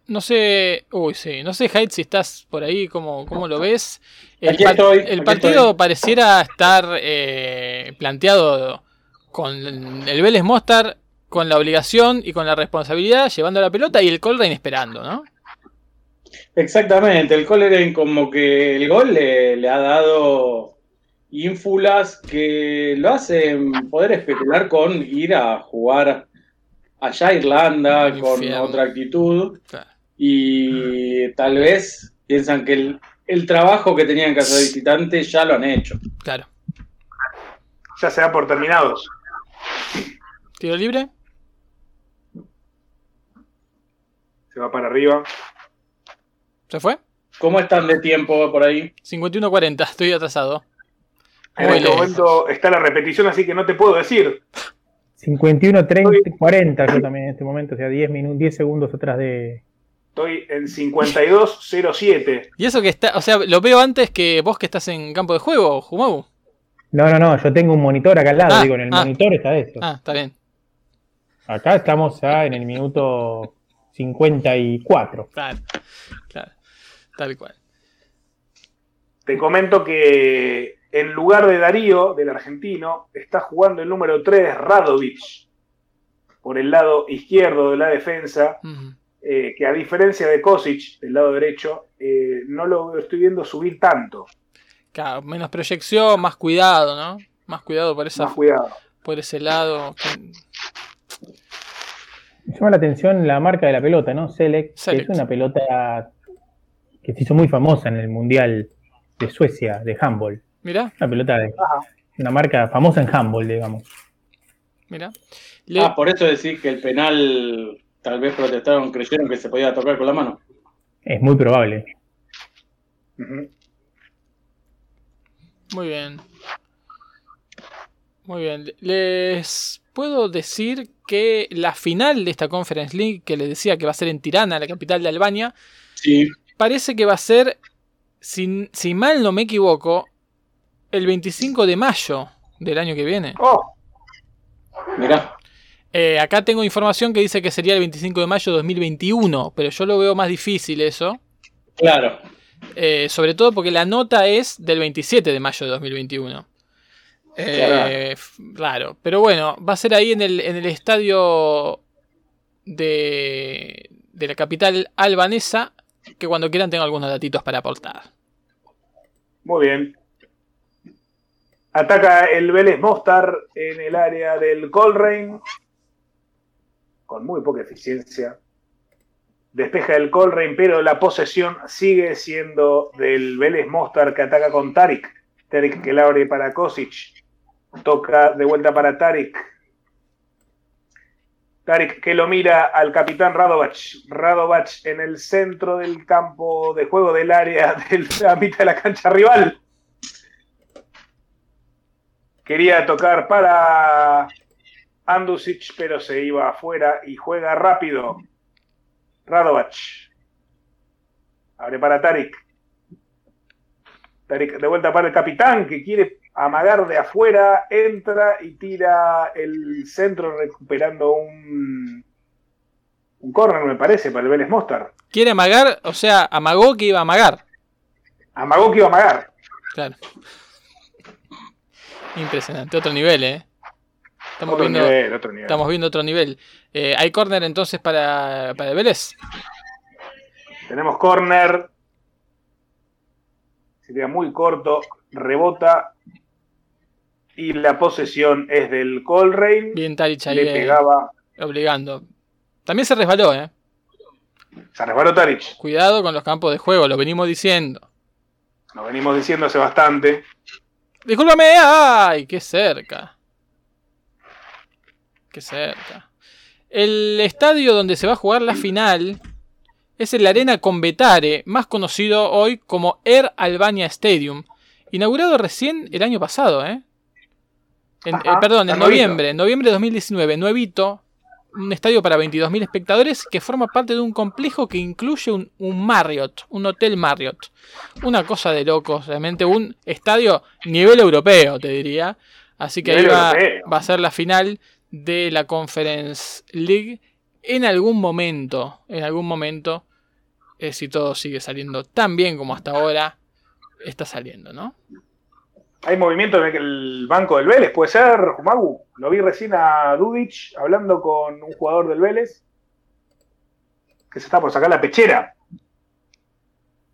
No sé, uy, sí, no sé, Hyde, si estás por ahí, ¿cómo, cómo lo ves? El, estoy, el partido estoy. pareciera estar eh, planteado con el Vélez Mostar con la obligación y con la responsabilidad, llevando la pelota y el Colrain esperando, ¿no? Exactamente, el Coleren como que el gol le, le ha dado ínfulas que lo hacen poder especular con ir a jugar allá a Irlanda con otra actitud Claro. Y tal vez piensan que el, el trabajo que tenían que hacer visitantes ya lo han hecho. Claro. Ya se da por terminados. ¿Tiro libre? Se va para arriba. ¿Se fue? ¿Cómo están de tiempo por ahí? 51-40, estoy atrasado. En este momento está la repetición, así que no te puedo decir. 51, 30, 40 yo también en este momento, o sea, 10, minutos, 10 segundos atrás de... Estoy en 52.07. Y eso que está, o sea, lo veo antes que vos que estás en campo de juego, Jumau. No, no, no, yo tengo un monitor acá al lado, Ah, digo, en el ah. monitor está esto. Ah, está bien. Acá estamos ya en el minuto 54. Claro, claro. Tal cual. Te comento que en lugar de Darío, del argentino, está jugando el número 3, Radovic, por el lado izquierdo de la defensa, Ujú. Eh, que a diferencia de Kosic, del lado derecho, eh, no lo estoy viendo subir tanto. Claro, menos proyección, más cuidado, ¿no? Más cuidado por, esa, Más cuidado. por ese lado. Me llama la atención la marca de la pelota, ¿no? Select, Select. que es una pelota que se hizo muy famosa en el Mundial de Suecia de handball. Mirá, Una pelota de una marca famosa en handball, digamos. mirá. Le- Ah, por eso decís que el penal tal vez protestaron, creyeron que se podía tocar con la mano. Es muy probable. Muy bien. Muy bien. Les puedo decir que la final de esta Conference League, que les decía que va a ser en Tirana, la capital de Albania, Sí. parece que va a ser, si, si mal no me equivoco, el 25 de mayo del año que viene. Oh, Mirá. Eh, acá tengo información que dice que sería el 25 de mayo de 2021, pero yo lo veo más difícil eso. Claro. Eh, sobre todo porque la nota es del 27 de mayo de 2021. Eh, f- Claro, pero bueno, va a ser ahí en el, en el estadio de, de la capital albanesa, que cuando quieran tengo algunos datitos para aportar. muy bien. Ataca el Vélez Mostar en el área del Colrain. Con muy poca eficiencia. Despeja el Colrain, pero la posesión sigue siendo del Vélez Mostar que ataca con Tarik. Tarik que la abre para Kosic. Toca de vuelta para Tarik. Tarik que lo mira al capitán Radovac. Radovac en el centro del campo de juego del área de la mitad de la cancha rival. Quería tocar para Andusic, pero se iba afuera y juega rápido. Radovac. Abre para Tarik. Tarik de vuelta para el capitán que quiere amagar de afuera, entra y tira el centro recuperando un, un corner, me parece, para el Vélez Mostar. ¿Quiere amagar? O sea, amagó que iba a amagar. Amagó que iba a amagar. Claro. Impresionante, otro nivel, ¿eh? Estamos Otro viendo, nivel, otro nivel. estamos viendo otro nivel. Eh, ¿Hay córner entonces para, para el Vélez? Tenemos corner. Sería muy corto. Rebota. Y la posesión es del Colrain. Bien Tarich ahí Le eh, pegaba. obligando. También se resbaló, ¿eh? Se resbaló Tarich. Cuidado con los campos de juego, lo venimos diciendo. Lo venimos diciendo hace bastante. Discúlpame, ¡ay! ¡Qué cerca! ¡Qué cerca! El estadio donde se va a jugar la final es el Arena Convetare, más conocido hoy como Air Albania Stadium, inaugurado recién el año pasado, ¿eh? En- Ajá, eh, perdón, en noviembre, en noviembre de 2019, nuevito, un estadio para 22.000 espectadores que forma parte de un complejo que incluye un, un Marriott, un hotel Marriott. Una cosa de locos, realmente un estadio nivel europeo, te diría. Así que ahí va a ser la final de la Conference League en algún momento, en algún momento, eh, si todo sigue saliendo tan bien como hasta ahora, está saliendo, ¿no? Hay movimiento en el banco del Vélez. Puede ser, Jumagu. Lo vi recién a Dudic hablando con un jugador del Vélez. Que se está por sacar la pechera.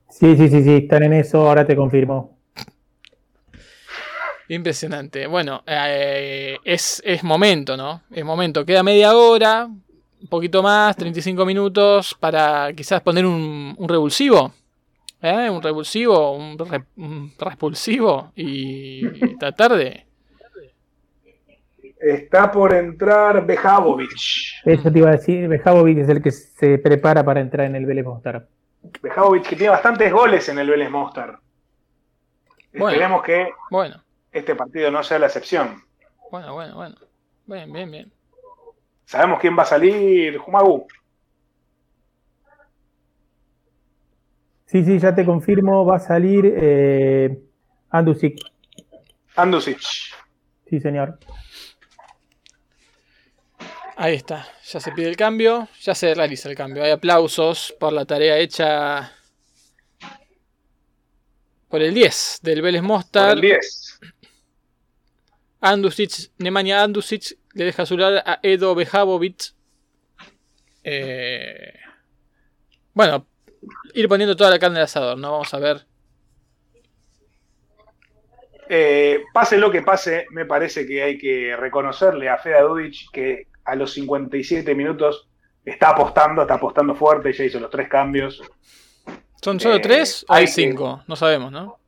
Sí, sí, sí, sí, están en eso, ahora te confirmo. Impresionante. Bueno, eh, es, es momento, ¿no? Es momento. Queda media hora, un poquito más, 35 minutos para quizás poner un, un revulsivo. ¿eh? Un revulsivo, un, re- un repulsivo y tratar de... Está por entrar Bejavovic. Eso te iba a decir, Bejabovic es el que se prepara para entrar en el Vélez Mostar. Bejavovic que tiene bastantes goles en el Vélez Mostar. Bueno. Esperemos que Bueno, este partido no sea la excepción. bueno, bueno, bueno. Bien, bien, bien. Sabemos quién va a salir, Jumagu. Sí, sí, ya te confirmo, va a salir eh, Andusic. Andusic. Sí, señor. Ahí está, ya se pide el cambio, ya se realiza el cambio. Hay aplausos por la tarea hecha por el 10 del Vélez Por Mostar. el 10. Andusic, Nemanja Andusic le deja su lugar a Edo Bejabovic. Eh, bueno, ir poniendo toda la carne al asador, ¿no? Vamos a ver. Eh, pase lo que pase, me parece que hay que reconocerle a Feda Dudic que a los 57 minutos está apostando, está apostando fuerte, ya hizo los tres cambios. ¿Son solo Eh, tres o hay que- cinco? No sabemos, ¿no?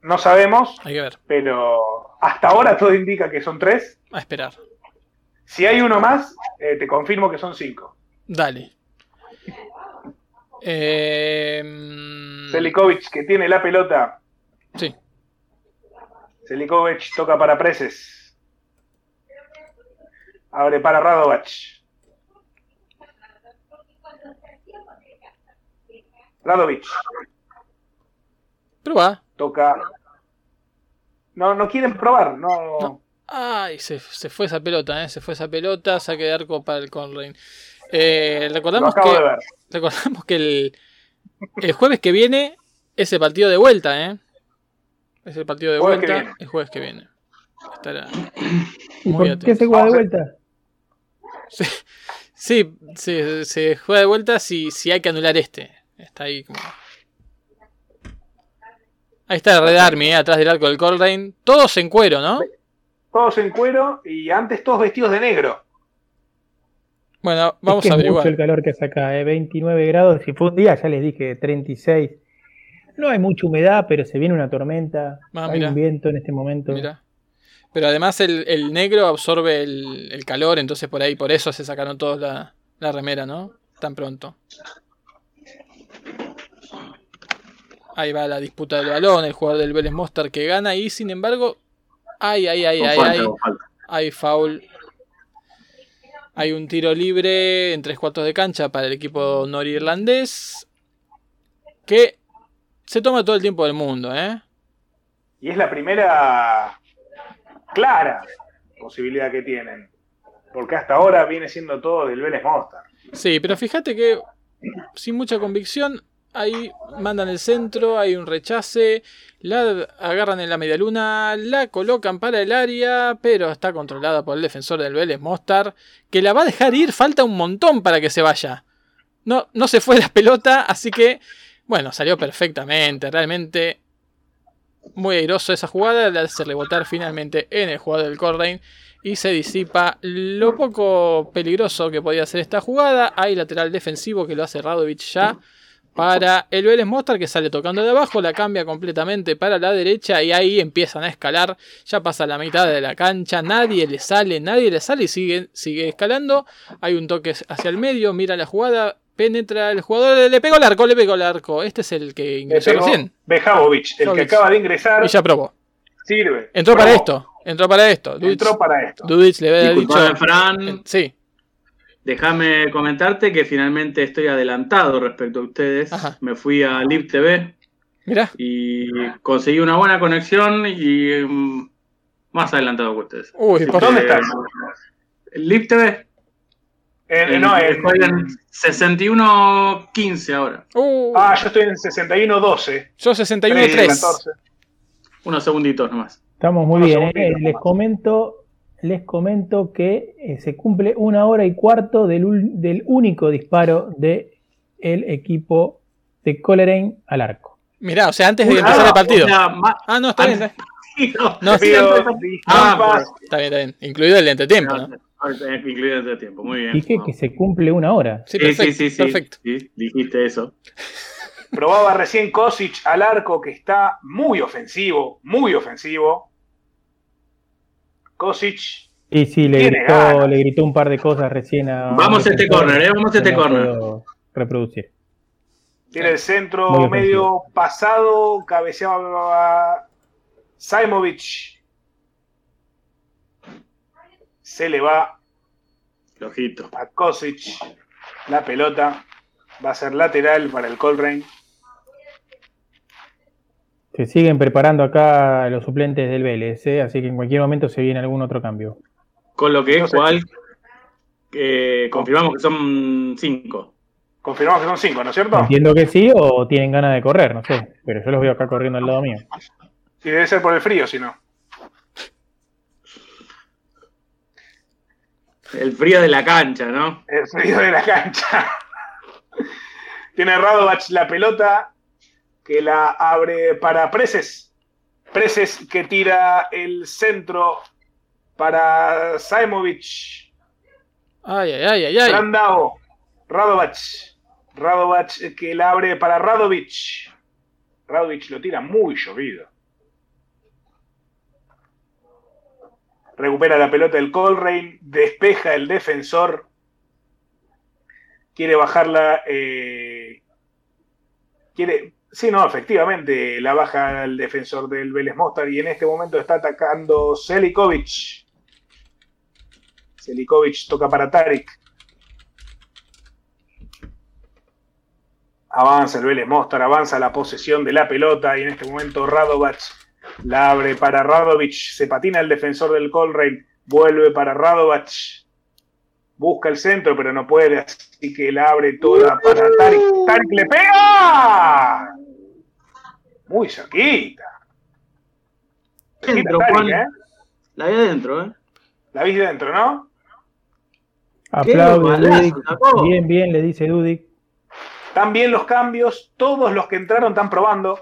No sabemos, Hay que ver, pero hasta ahora todo indica que son tres. a esperar. Si hay uno más, eh, te confirmo que son cinco. Dale. Eh, mm, Selikovic, que tiene la pelota. sí, Selikovic toca para Preses. Abre para Radovac. Radovic prueba. toca. No, no quieren probar, no. No. Ay, se, se fue esa pelota, ¿eh? Se fue esa pelota, saque de arco para el Conrain. Eh, Lo recordamos acabo que, de ver. recordamos que el, el jueves que viene es el partido de vuelta, ¿eh? Es el partido de Jueves vuelta el jueves que viene. Estará ¿Y muy por qué se juega de vuelta? Sí, se, se juega de vuelta si, si hay que anular este. Está ahí como. Ahí está Red Army, eh, atrás del arco del Colrain. Todos en cuero, ¿no? Todos en cuero y antes todos vestidos de negro. Bueno, vamos es que a es averiguar. mucho el calor que saca, eh, 29 grados. Si fue un día, ya les dije, 36. No hay mucha humedad, pero se viene una tormenta. Ah, hay mirá. un viento en este momento. Mira. Pero además el, el negro absorbe el, el calor, entonces por ahí, por eso se sacaron todos la, la remera, ¿no? Tan pronto. Ahí va la disputa del balón, el jugador del Vélez Mostar que gana y sin embargo, ay, ay, ay, ay, falta, ay, hay foul. Hay un tiro libre en tres cuartos de cancha para el equipo norirlandés que se toma todo el tiempo del mundo, ¿eh? Y es la primera clara posibilidad que tienen. Porque hasta ahora viene siendo todo del Vélez Mostar. Sí, pero fíjate que sin mucha convicción, ahí mandan el centro, hay un rechace, la agarran en la media luna, la colocan para el área, pero está controlada por el defensor del Vélez Mostar, que la va a dejar ir, falta un montón para que se vaya. No, no se fue la pelota, así que, bueno, salió perfectamente, realmente muy airoso esa jugada, le hace rebotar finalmente en el jugador del Cordain y se disipa lo poco peligroso que podía ser esta jugada. Hay lateral defensivo que lo hace Radovic ya para el Vélez Mostar que sale tocando de abajo, la cambia completamente para la derecha y ahí empiezan a escalar. Ya pasa la mitad de la cancha, nadie le sale, nadie le sale y sigue, sigue escalando. Hay un toque hacia el medio, mira la jugada, penetra el jugador, le pegó el arco, le pegó el arco. Este es el que ingresó recién Bejabovic, el que acaba de ingresar, y ya probó. sirve. Entró para esto, entró para esto. Dudic, Entró para esto. Dudic le había dicho. Fran, Sí, déjame comentarte que finalmente estoy adelantado respecto a ustedes. Ajá. Me fui a Lib TV mira. y conseguí una buena conexión y mm, más adelantado que ustedes. Uy, Así por- que, ¿Dónde estás? Lib TV. Eh, En- no, en- estoy en 61.15 ahora. Uh, Ah, yo estoy en 61-12. yo 61-3. 14. Unos segunditos nomás. Estamos muy Unos bien. eh. Les comento, les comento que eh, se cumple una hora y cuarto del, único disparo del equipo de Coleraine al arco. Mirá, o sea, antes de Una- empezar el partido. Ah, no, está bien. está- no, No. Está bien, está bien. Incluido el entretiempo, ¿no? Incluido este tiempo, muy bien. Dije que se cumple una hora. Sí, Sí, perfecto. sí, sí, sí, perfecto. sí, dijiste eso. Probaba recién Kosic al arco, que está muy ofensivo, muy ofensivo. Kosic, Y sí, le gritó, le gritó un par de cosas recién a. Vamos a este corner, eh, vamos a este corner. Reproducir. tiene el Muy centro ofensivo. medio pasado, cabeceaba Saimovic. Se le va Flojito. a Kosic la pelota. Va a ser lateral para el Colrain. Se siguen preparando acá los suplentes del Vélez, ¿eh? así que en cualquier momento se viene algún otro cambio. Con lo que es cual, eh, confirmamos que son cinco. Confirmamos que son cinco, ¿no es cierto? Entiendo que sí, o tienen ganas de correr, no sé. Pero yo los veo acá corriendo al lado mío. Sí, debe ser por el frío, si no. El frío de la cancha, ¿no? El frío de la cancha. Tiene Radovach la pelota que la abre para Preses. Preses que tira el centro para Saimovic. Ay, ay, ay, ay, ay. Randao. Radovach. Radovach que la abre para Radovic. Radovic lo tira muy llovido. Recupera la pelota el Colrain. Despeja el defensor. Quiere bajarla. eh, quiere. Sí, no, efectivamente la baja el defensor del Vélez Mostar y en este momento está atacando Selikovic. Selikovic toca para Tarik. Avanza el Vélez Mostar, avanza la posesión de la pelota y en este momento Radovac la abre para Radovic. Se patina el defensor del Colrain, vuelve para Radovac. Busca el centro, pero no puede, así que la abre toda para Tarik. ¡Tarik le pega! Muy cerquita. ¿eh? La vi adentro, ¿eh? La viste dentro, ¿no? Sacó. Bien, bien, le dice Dudic. Están bien los cambios, todos los que entraron están probando.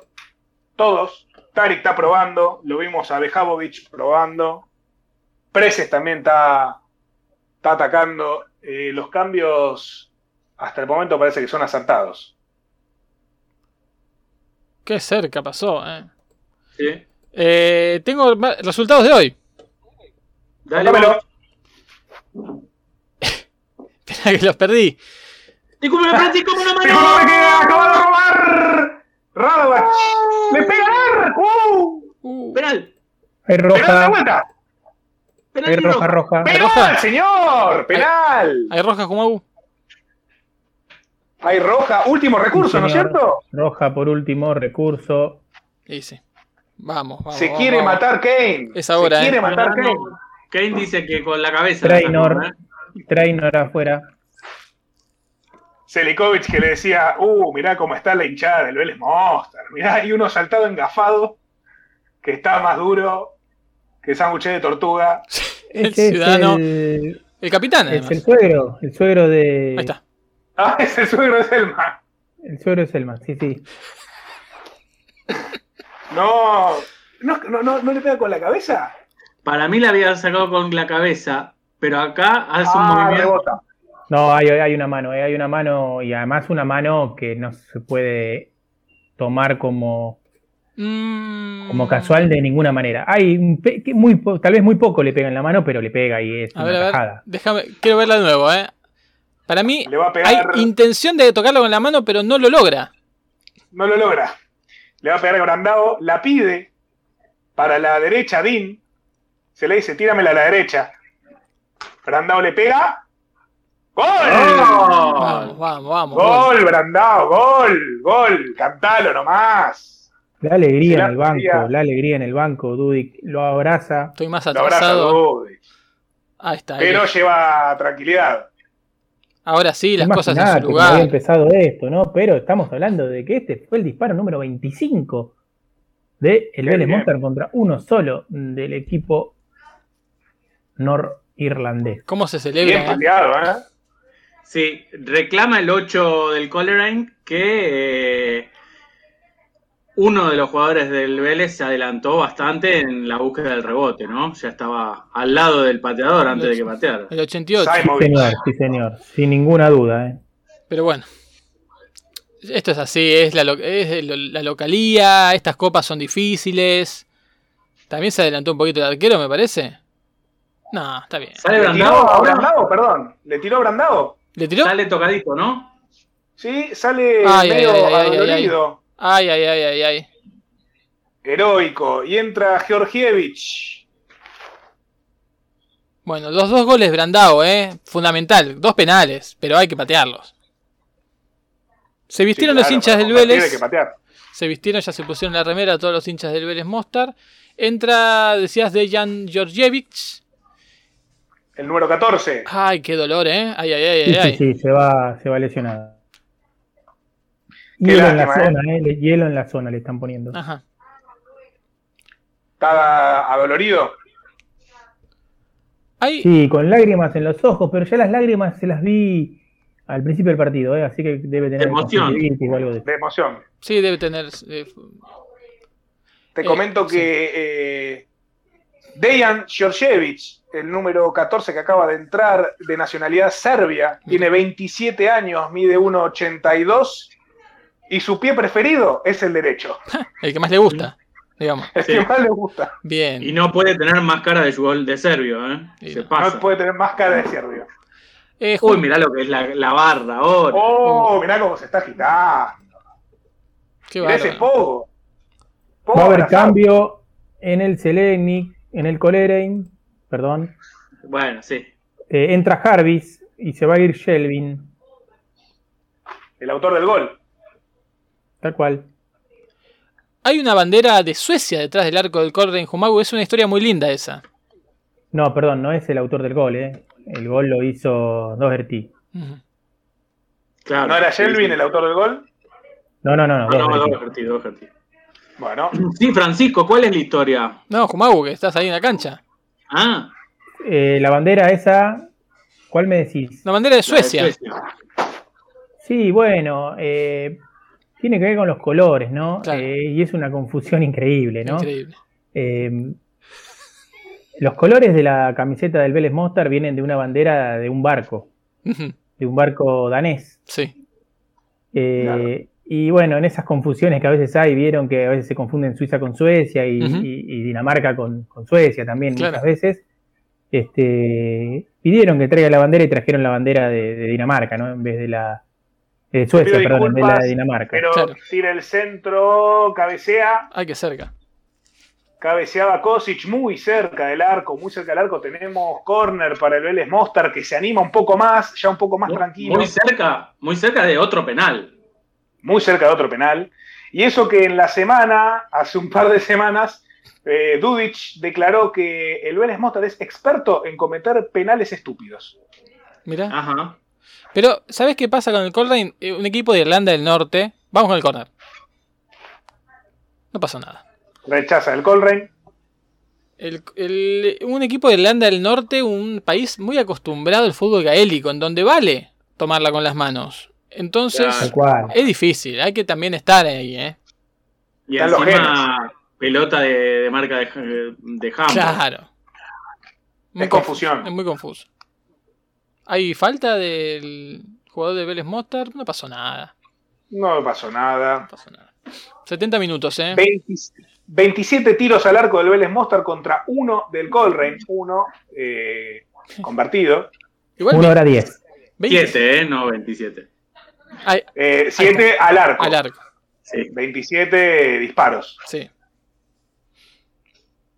Todos. Tarik está probando, lo vimos a Bejavovic probando. Preses también está, está atacando. Eh, los cambios hasta el momento parece que son acertados. Qué cerca pasó, eh. Sí. Eh, tengo resultados de hoy. Dale, Dámelo. Espera que los perdí. Disculpe, Francisco, una mano. ¡Disculpe que acaba de robar! ¡Radovac! ¡Le pega arco! Uh, Penal. Hay ¡Penal de roja, vuelta! Penal hay y roja, roja. ¿Hay ¡Penal, roja? señor! ¡Penal! ¿Hay roja como Hay roja, último recurso, ¿no es cierto? Roja por último, recurso. Dice. Vamos, vamos. Se vamos, quiere vamos. matar Kane. Es ahora, Se quiere ¿eh? matar Kane. Kane dice que con la cabeza. Trainor. ¿eh? Trainor afuera. Selikovic que le decía, uh, mirá cómo está la hinchada del Vélez Monster, mirá, y uno saltado engafado, que está más duro que sándwich de tortuga. El ciudadano. el, El capitán, es además. el suegro, el suegro de. Ahí está. Ah, es el suegro de Selma. El suegro de Selma, sí, sí. No, no, no, no, ¿no le pega con la cabeza. Para mí la había sacado con la cabeza, pero acá hace un Ah, movimiento. rebota. No, hay, hay una mano, eh, hay una mano y además una mano que no se puede tomar como, Mm. como casual de ninguna manera. Hay un pe- que muy po- tal vez muy poco le pega en la mano, pero le pega y es A una ver, a ver. tajada. Déjame, quiero verla de nuevo, ¿eh? Para mí Le va a hay intención de tocarlo con la mano, pero no lo logra. no lo logra. Le va a pegar a Brandao, la pide para la derecha, Dean. Se le dice, tíramela a la derecha. Brandao le pega. ¡Gol! ¡Oh! Vamos, vamos, vamos. gol. Gol, Brandao, gol, gol, cantalo nomás. La alegría la en el banco, la alegría en el banco, Dudic lo abraza. Estoy más Lo abraza atrasado. Dudic. Ahí está. Pero ahí. lleva tranquilidad. Ahora sí, las cosas en su cómo había lugar. empezado esto, ¿no? Pero estamos hablando de que este fue el disparo número 25 de el Vélez bien. Monster contra uno solo del equipo norirlandés. ¿Cómo se Bien celebra? eh? pateado, ¿eh? Sí, reclama el 8 del Coleraine que eh, uno de los jugadores del Vélez se adelantó bastante en la búsqueda del rebote, ¿no? Ya estaba al lado del pateador antes de que pateara. El 88. Sí, señor, sí, señor, sin ninguna duda. ¿eh? Pero bueno. Esto es así, es la, es localía, estas copas son difíciles. También se adelantó un poquito el arquero, me parece. No, está bien. ¿Sale ¿Le tiró Brandao a ahora? Brandao? Perdón. ¿Le tiró a Brandao? ¿Le tiró? Sale tocadito, ¿no? Sí, sale Ay, medio ay, ay, ay, ay. Ay, ay, ay, ay, ay. Heroico. Y entra Georgievich. Bueno, los dos goles Brandao, eh. Fundamental. Dos penales, pero hay que patearlos. Se Sí, vistieron claro, los hinchas del Vélez. hay que patear. se vistieron, ya se pusieron la remera todos los hinchas del Vélez Mostar. Entra, decías, Dejan Georgievich. El número 14. Ay, qué dolor, ¿eh? Ay, ay, ay, Sí, sí, ay. sí, se va, se va lesionado. Hielo en la ¿eh? zona, eh, le- hielo en la zona le están poniendo. Ajá. Está adolorido. Sí, con lágrimas en los ojos, pero ya las lágrimas se las vi al principio del partido, eh, así que debe tener Emoción. o algo de. De emoción. sí, debe tener. eh, Te Eh, comento sí. que eh, Dejan Georgievich, el número 14 que acaba de entrar de nacionalidad serbia, tiene 27 años, mide 1,82 y su pie preferido es el derecho, el que más le gusta, digamos. el Sí. que más le gusta. Bien. Y no puede tener más cara de gol de serbio, ¿eh? Y Se no. pasa. No puede tener más cara de serbio. Eh, Uy, mirá lo que es la, la barra ahora. Oh, mirá cómo se está agitando. qué Mirá ese pogo. Pogo Va a haber cambio en el Selenic, en el Colerein, perdón. Bueno, sí. Eh, entra Jarvis y se va a ir Shelvin, El autor del gol. Tal cual. Hay una bandera de Suecia detrás del arco del Corre en Jumagu. Es una historia muy linda esa. No, perdón, no es el autor del gol, eh. El gol lo hizo Doherty. Claro. ¿No era Shelvin sí. el autor del gol? No, no, no, no. No, no, Doherty. Doherty. Bueno, Sí, Francisco, ¿cuál es la historia? No, Jumagu, que estás ahí en la cancha. Ah, Eh, la bandera esa, ¿cuál me decís? La bandera de la de Suecia. Sí, bueno, eh, tiene que ver con los colores, ¿no? Claro. Eh, y es una confusión increíble, ¿no? Increíble. Eh, los colores de la camiseta del Vélez Mostar vienen de una bandera de un barco, de un barco danés. Sí. Eh, Claro. Y bueno, en esas confusiones que a veces hay, vieron que a veces se confunden Suiza con Suecia y, Ujú. y- y Dinamarca con, con Suecia también Claro. muchas veces. Este, pidieron que traiga la bandera y trajeron la bandera de, de Dinamarca, ¿no? En vez de la de Suecia, pido perdón, en vez de la disculpas, de Dinamarca. pero Claro. tira el centro, cabecea, Hay que cerca. cabeceaba Kosic muy cerca del arco, muy cerca del arco. Tenemos corner para el Vélez Mostar que se anima un poco más, ya un poco más muy, tranquilo. muy cerca, muy cerca de otro penal. muy cerca de otro penal. Y eso que en la semana, hace un par de semanas, eh, Dudic declaró que el Vélez Mostar es experto en cometer penales estúpidos. Mirá. Ajá. Pero, ¿sabes qué pasa con el Coleraine? Eh, Un equipo de Irlanda del Norte. Vamos con el corner. No pasó nada. Rechaza el Colrain. El- el- un equipo de Irlanda del Norte, un país muy acostumbrado al fútbol gaélico, en donde vale tomarla con las manos. Entonces, es difícil, hay que también estar ahí, ¿eh? Y Están los encima pelota de, de marca de, de. Claro. Es confusión. Es muy confuso. ¿Hay falta del jugador de Vélez Mostar? No pasó nada. No pasó nada. No pasó nada. 70 minutos, ¿eh? 20 27 tiros al arco del Vélez Mostar contra uno del Colrain. Uno eh, convertido. Igual 1 hora 10. 20 7, ¿eh? No 27. Ay, 7 al arco. al arco, Sí. 27 disparos. sí.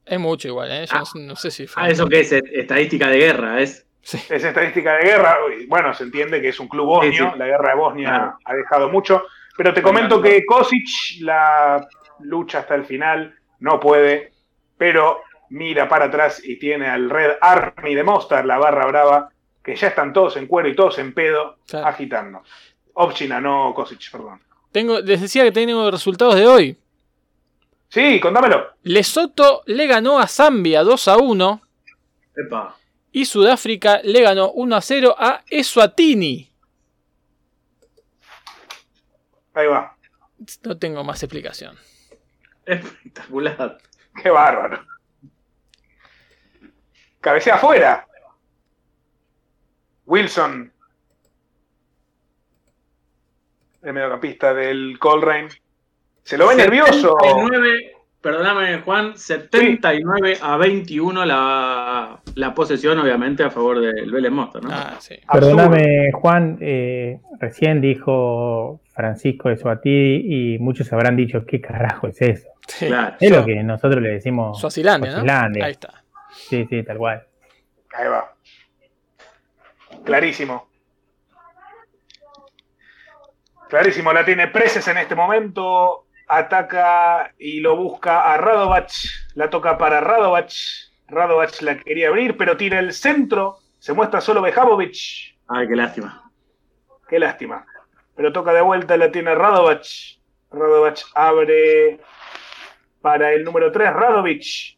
Es mucho igual, ¿eh? Yo no, sé- no sé si... fue- Ah, ¿eso qué es? Estadística de guerra, es. Sí. Es estadística de guerra. Bueno, se entiende que es un club bosnio. Sí, sí. La guerra de Bosnia Claro. ha dejado mucho. Pero te comento que Kosic la lucha hasta el final. No puede. Pero mira para atrás y tiene al Red Army de Mostar, la barra brava, que ya están todos en cuero y todos en pedo, Claro. agitando. Opchina, no Kosic, perdón. Tengo, les decía que tengo resultados de hoy. Sí, contámelo. Lesoto le ganó a Zambia 2 a 1 Epa. Y Sudáfrica le ganó 1 a 0 a Eswatini. Ahí va. No tengo más explicación. Espectacular. Qué bárbaro. Cabecea afuera. Wilson. El mediocampista del Colrain. Se lo ve nervioso. 79, perdóname Juan, 79 a 21 la, la posesión, obviamente, a favor del Vélez Mostar, ¿no? Ah, sí. Perdóname, Juan, eh, recién dijo Francisco de Suatí y muchos habrán dicho, ¿qué carajo es eso? Sí. Claro. Es lo que nosotros le decimos Suazilandia. Ahí está. Sí, sí, tal cual. Ahí va. Clarísimo. Clarísimo, la tiene Preses en este momento. ataca y lo busca a Radovac. La toca para Radovac. Radovac la quería abrir, pero tira el centro. Se muestra solo Bejabovic. Ay, qué lástima. Qué lástima. Pero toca de vuelta, la tiene Radovac. Radovac abre para el número 3, Radovic.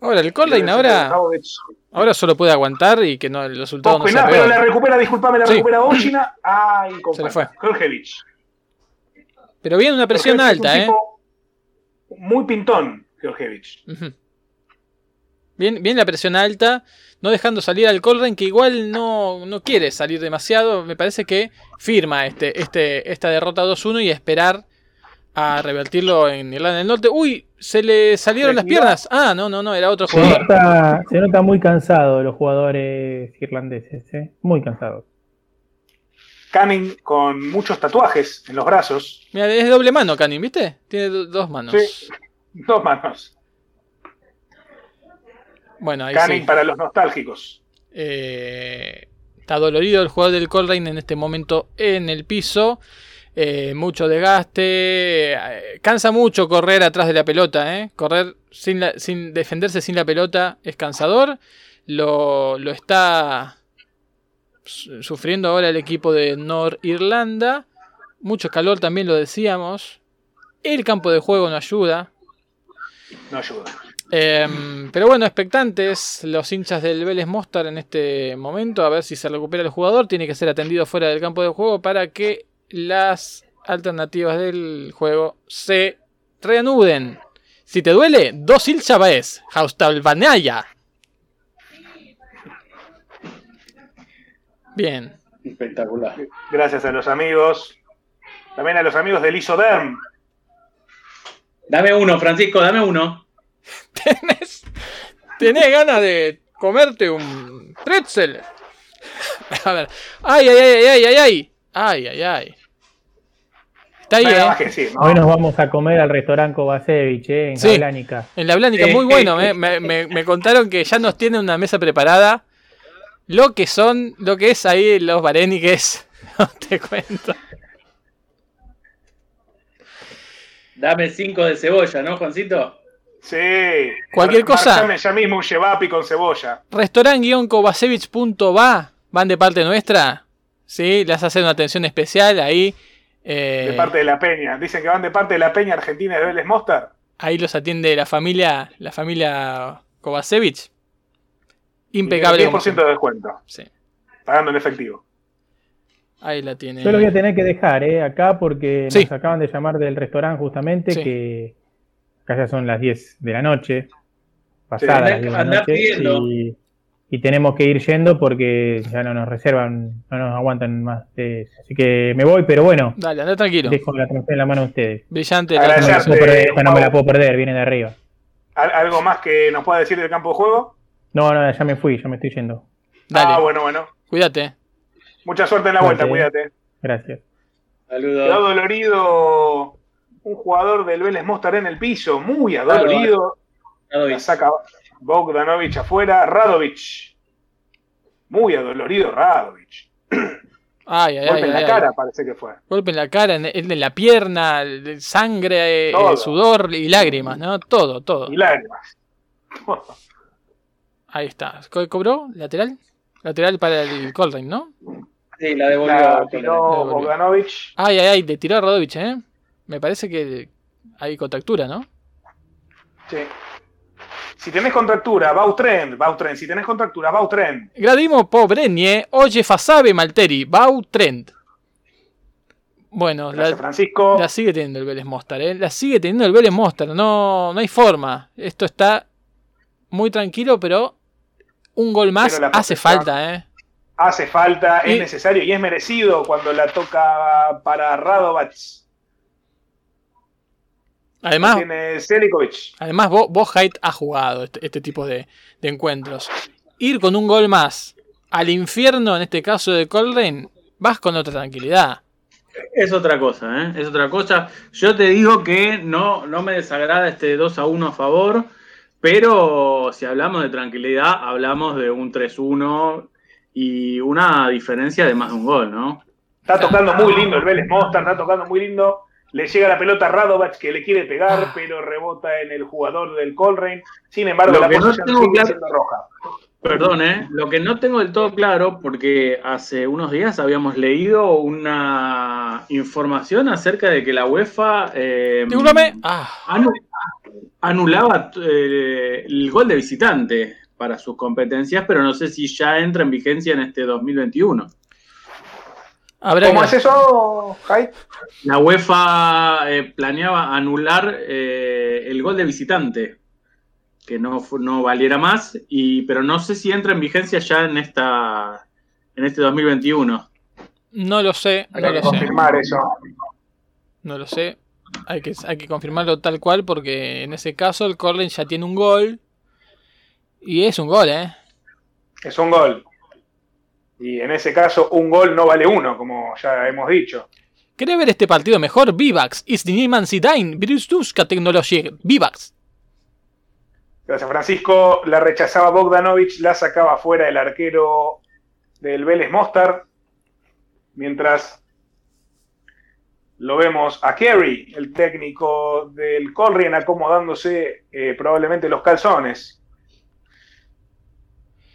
Ahora, el Colline ahora, ahora solo puede aguantar y que no, el resultado no sea Pero la recupera, disculpame, la Sí. recupera Bochina. Ay, con Se le. Georgievich. Pero viene una presión alta, un ¿eh? tipo Muy pintón, Georgievich. Bien, bien la presión alta, no dejando salir al Colren, que igual no, no quiere salir demasiado. Me parece que firma este, este, esta derrota 2-1 y esperar a revertirlo en Irlanda del Norte. Uy, se le salieron las piernas. Ah, no, no, no, era otro Se jugador. nota, se nota muy cansado los jugadores irlandeses, ¿eh? muy cansados. Canning con muchos tatuajes en los brazos. Mira, es doble mano, Canin, ¿viste? Tiene do- dos manos. Sí. Dos manos. Bueno, ahí Canning sí. para los nostálgicos. Eh, está dolorido el jugador del Colrain en este momento en el piso. Eh, mucho desgaste. eh, cansa mucho correr atrás de la pelota. eh. Correr sin, la- sin defenderse sin la pelota es cansador. Lo, lo está su- sufriendo ahora el equipo de Norirlanda. Mucho calor también lo decíamos. El campo de juego no ayuda. No ayuda. Em, pero bueno, expectantes los hinchas del Vélez Mostar en este momento, a ver si se recupera el jugador. Tiene que ser atendido fuera del campo de juego para que las alternativas del juego se reanuden. Si te duele, dos il Chavaez, Haustalbanaya. Bien. Espectacular. Gracias a los amigos. También a los amigos del Isoderm. Dame uno, Francisco, dame uno. ¿Tenés, tenés ganas de comerte un pretzel? A ver. Ay, ay, ay, ay, ay, ay. Ay, ay, ay. Está ahí, Nada ¿eh? Hoy nos vamos a comer al restaurante Kovacevic, ¿eh? en Sí. Cablánica. En la Blánica, muy bueno. ¿eh? Me, me- me contaron que ya nos tienen una mesa preparada. Lo que son, lo que es ahí los vareniques. No te cuento. Dame cinco de cebolla, ¿no, Juancito? Sí. Cualquier cosa. Ya mismo un yevapi con cebolla. Restaurant-kovacevic.va van de parte nuestra. Sí, les hacen una atención especial ahí. eh, De parte de la Peña. Dicen que van de parte de la Peña Argentina de Vélez Mostar. Ahí los atiende la familia, la familia Kovacevic. Impecable. como 10% siempre. de descuento. Sí, Pagando en efectivo. Ahí la tiene. Yo lo voy a tener que dejar ¿eh? acá porque Sí. nos acaban de llamar del restaurante justamente Sí. que acá ya son las 10 de la noche, pasadas andá- las 10 de la andá noche, pidiendo. y, y tenemos que ir yendo porque ya no nos reservan, no nos aguantan más. de eso. Así que me voy, pero bueno, Dale, anda tranquilo. dejo la transmisión en la mano de ustedes. Brillante. No me, la Agradecerte, puedo perder, esta no me la puedo perder, viene de arriba. ¿Al- ¿Algo más que nos pueda decir del campo de juego? No, no, ya me fui, ya me estoy yendo. Dale, Ah, bueno, bueno. cuídate. Mucha suerte en la vuelta, eh. cuídate. Gracias. Quedó Saludos. dolorido un jugador del Vélez Mostar en el piso, muy adolorido. La saca Bogdanovich afuera, Radovic. Muy adolorido Radovic. Ay, ay, Golpe ay, en la ay, cara ay. parece que fue. Golpe en la cara, en, en la pierna, sangre, eh, sudor y lágrimas, ¿no? Todo, todo. Y lágrimas. Ahí está. Co- ¿Cobró? ¿Lateral? Lateral para el Colrain, ¿no? Sí, la devolvió. La tiró. Bogdanovich. Ay, ay, ay, te tiró a Radovich, ¿eh? Me parece que hay contractura, ¿no? Sí. Si tenés contractura, va un tren, va un tren. Si tenés contractura, va un tren. Gradimo Pobrenie, oye Fasabe Malteri, Bau Trend. Bueno, Gracias, la, Francisco. la sigue teniendo el Vélez Mostar, ¿eh? La sigue teniendo el Vélez Mostar, no, no hay forma. Esto está muy tranquilo, pero un gol más hace falta, ¿eh? Hace falta, Y- es necesario y es merecido cuando la toca para Radovac. Además, Tiene además Bo- Bohait ha jugado este, este tipo de, de encuentros. Ir con un gol más al infierno, en este caso de Colrain, vas con otra tranquilidad. Es otra cosa, ¿eh? Es otra cosa. Yo te digo que no, no me desagrada este 2 a 1 a favor, pero si hablamos de tranquilidad, hablamos de un 3-1 y una diferencia de más de un gol, ¿no? Está tocando muy lindo el Vélez Mostar, está tocando muy lindo. Le llega la pelota a Radovac que le quiere pegar, Ah. pero rebota en el jugador del Colrain. Sin embargo, Lo la que no posición tengo sigue claro- siendo roja. Perdón, ¿eh? Lo que no tengo del todo claro, porque hace unos días habíamos leído una información acerca de que la UEFA eh. Ah, anu- anulaba eh, el gol de visitante para sus competencias, pero no sé si ya entra en vigencia en este 2021. habrá ¿Cómo que- es eso, Jai? La UEFA eh, planeaba anular eh, el gol de visitante, que no, no valiera más, y, pero no sé si entra en vigencia ya en esta en este 2021. No lo sé, Hay no que lo sé. confirmar eso. No lo sé. Hay que, hay que confirmarlo tal cual porque en ese caso el Corlen ya tiene un gol. Y es un gol, ¿eh? Es un gol. Y en ese caso, un gol no vale uno, como ya hemos dicho. ¿Querés ver este partido mejor? Vivax. Virustuska Technology. Vivax. Gracias, Francisco. La rechazaba Bogdanovich, la sacaba fuera el arquero del Vélez Mostar. Mientras lo vemos a Kerry, el técnico del Colrien, acomodándose eh, probablemente los calzones.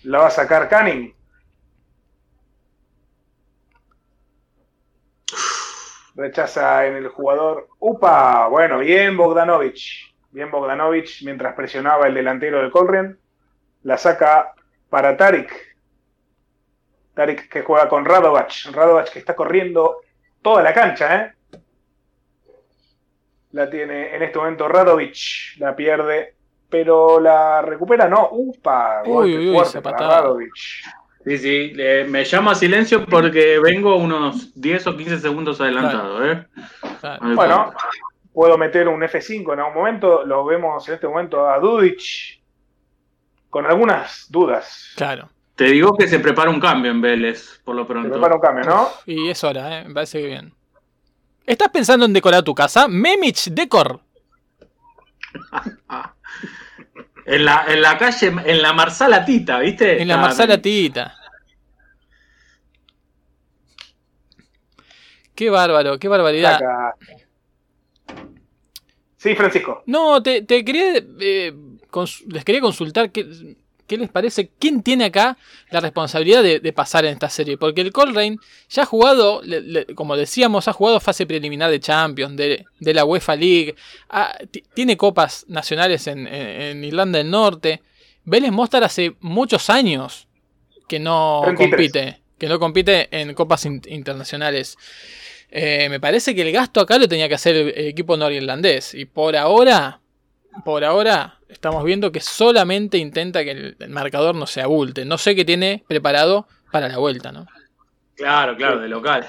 La va a sacar Canning. Rechaza en el jugador. ¡Upa! Bueno, bien Bogdanovich. Bien Bogdanovich mientras presionaba el delantero del Colrien. La saca para Tarik. Tarik que juega con Radovac. Radovac que está corriendo toda la cancha, ¿eh? La tiene en este momento Radovic. La pierde, pero la recupera, no. ¡Upa! Uy, Golpe uy, uy, fuerte para. Sí, sí, eh, me llamo a silencio porque vengo unos 10 o 15 segundos adelantado, ¿eh? Claro. Bueno, puedo meter un F5 en algún momento. Lo vemos en este momento a Dudic con algunas dudas. Claro. Te digo que se prepara un cambio en Vélez, por lo Se pronto. prepara un cambio, ¿no? Y es hora, ¿eh? Me parece que bien. ¿Estás pensando en decorar tu casa? Memich Decor. En la, en la calle, en la Marsalatita, ¿viste? En la Marsala Tita. Qué bárbaro, qué barbaridad. Sí, Francisco. No, te, te quería. eh, cons- les quería consultar qué, qué les parece. ¿Quién tiene acá la responsabilidad de, de pasar en esta serie? Porque el Colrain ya ha jugado, le- le- como decíamos, ha jugado fase preliminar de Champions, de, de la UEFA League. ha- tiene copas nacionales en, en- en Irlanda del Norte. Vélez Mostar hace muchos años que no 33. compite. Que no compite en copas in- internacionales. Eh, me parece que el gasto acá lo tenía que hacer el, el equipo norirlandés. Y por ahora, por ahora, estamos viendo que solamente intenta que el, el marcador no se abulte. No sé qué tiene preparado para la vuelta, ¿no? Claro, claro, de local.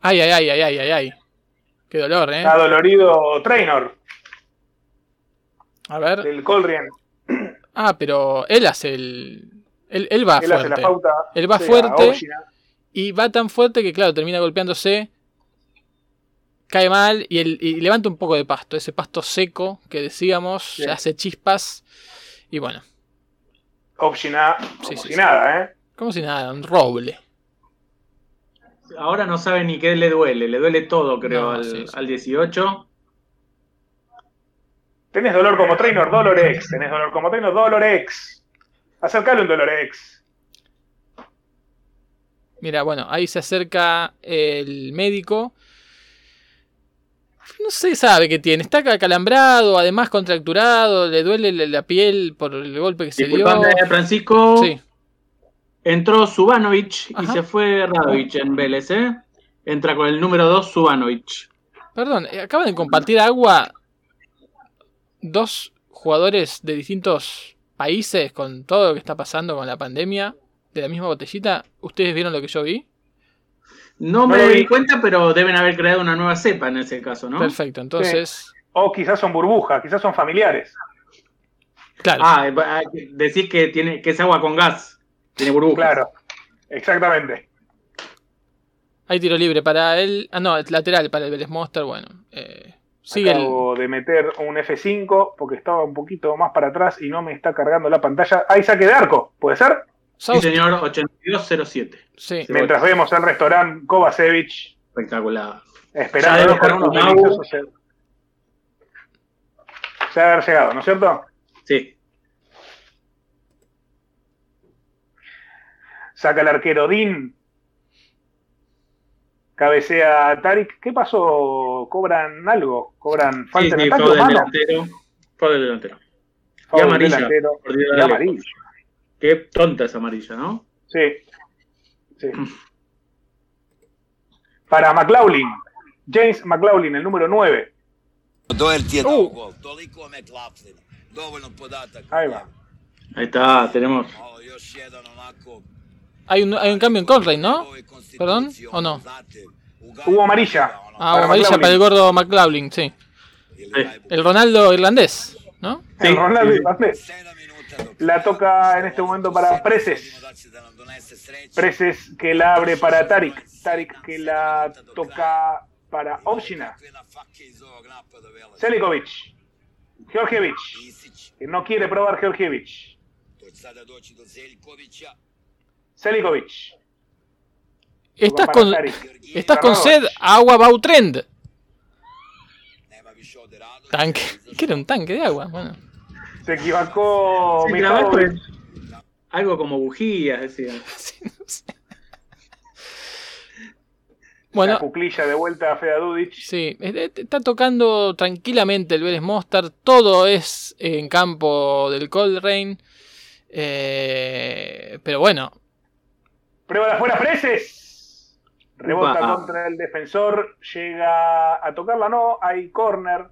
Ay, ay, ay, ay, ay, ay, ay. Qué dolor, ¿eh? Está dolorido Trainor A ver. del Colrien. Ah, pero él hace el. Él, él va Él hace la fuerte. pauta. Él va fuerte. Y va tan fuerte que, claro, termina golpeándose. Cae mal y, el- y levanta un poco de pasto. Ese pasto seco que decíamos, Sí. se hace chispas. Y bueno, Oshina, Sí, como sí, si sí. nada, ¿eh? como si nada, un roble. Ahora no sabe ni qué le duele, le duele todo, creo, No, al, sí, sí. al 18. Tenés dolor como Trainor, Dolorex. Tenés dolor como Trainor, Dolorex. Acercale un Dolorex. Mira, bueno, ahí se acerca el médico. No se sabe qué tiene. Está acalambrado, además contracturado, le duele la piel por el golpe que se dio. Disculpame, Francisco. Sí, Entró Subanovic y se fue Radovic en Vélez, ¿eh? Entra con el número 2 Subanovic. perdón, eh, acaban de compartir agua dos jugadores de distintos países con todo lo que está pasando con la pandemia de la misma botellita. ¿Ustedes vieron lo que yo vi? No me di cuenta, pero deben haber creado una nueva cepa en ese caso, ¿no? Perfecto, entonces, O quizás son burbujas, quizás son familiares. claro. Ah, eh, decís que tiene que es agua con gas. Tiene burbujas. Claro, exactamente. Hay tiro libre para él. Ah, no, es lateral para el Vélez Monster. Bueno, eh, sigue el. Acabo de meter un F5 porque estaba un poquito más para atrás y no me está cargando la pantalla. Hay saque de arco, ¿puede ser? Sí, South- señor, 82 22.07. Sí. Sí. Mientras vemos el restaurante Kovacevic Espectacular. esperando. Se haber llegado, ¿no es cierto? Sí. Saca el arquero Dean. Cabecea a Tarik. ¿Qué pasó? ¿Cobran algo? ¿Cobran Sí, falta sí, ataque fue o del delantero. Fue del delantero. Del amarilla. delantero. Y amarilla. Qué tonta esa amarilla, ¿no? Sí. sí. Para McLaughlin. James McLaughlin, el número 9. Doherty je dao U. gol, toliko o McLaughlinu. Dovoljno podataka. Ahí va. Ahí está, tenemos. Hay un, hay un cambio en Conrail, ¿no? Perdón, ¿o no? Hubo amarilla. Ah, Para amarilla McLaughlin. para el gordo McLaughlin, sí. El Ronaldo irlandés, ¿no? El Ronaldo sí. irlandés. La toca en este momento para Preces. Preces que la abre para Tarik. Tarik que la toca para Opšina. Kakve na fake iz ovog napada Vela. Selikovic. Georgievich. Que no quiere probar Georgievich. Selikovic. Estás con, estás con sed, agua Bautrend. Tanque. ¿Qué era un tanque de agua? Bueno. Se equivocó Sí, Mikhailovic. trabajo es algo como bujías, decía. Sí, no sé. La Bueno, cuclilla de vuelta a Feda Dudic. sí, está tocando tranquilamente el Vélez Mostar. Todo es en campo del Colrain. Eh, pero bueno, Prueba de afuera, Preces. Rebota Upa. contra el defensor. Llega a tocarla, no. Hay corner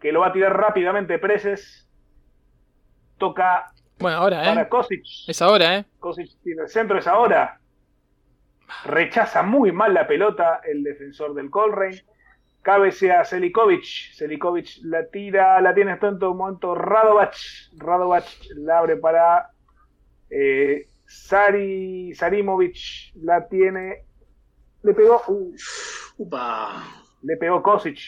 que lo va a tirar rápidamente Preces. Toca bueno, ahora, para ¿eh? Kosic. Es ahora, ¿eh? Kosic tiene el centro, es ahora. Rechaza muy mal la pelota el defensor del Colrain. Cabecea Selikovic. Selikovic la tira, la tiene hasta en todo momento Radovac. Radovac la abre para eh, Sari, Sarimovic. La tiene. Le pegó. uh, Upa. le pegó Kosic.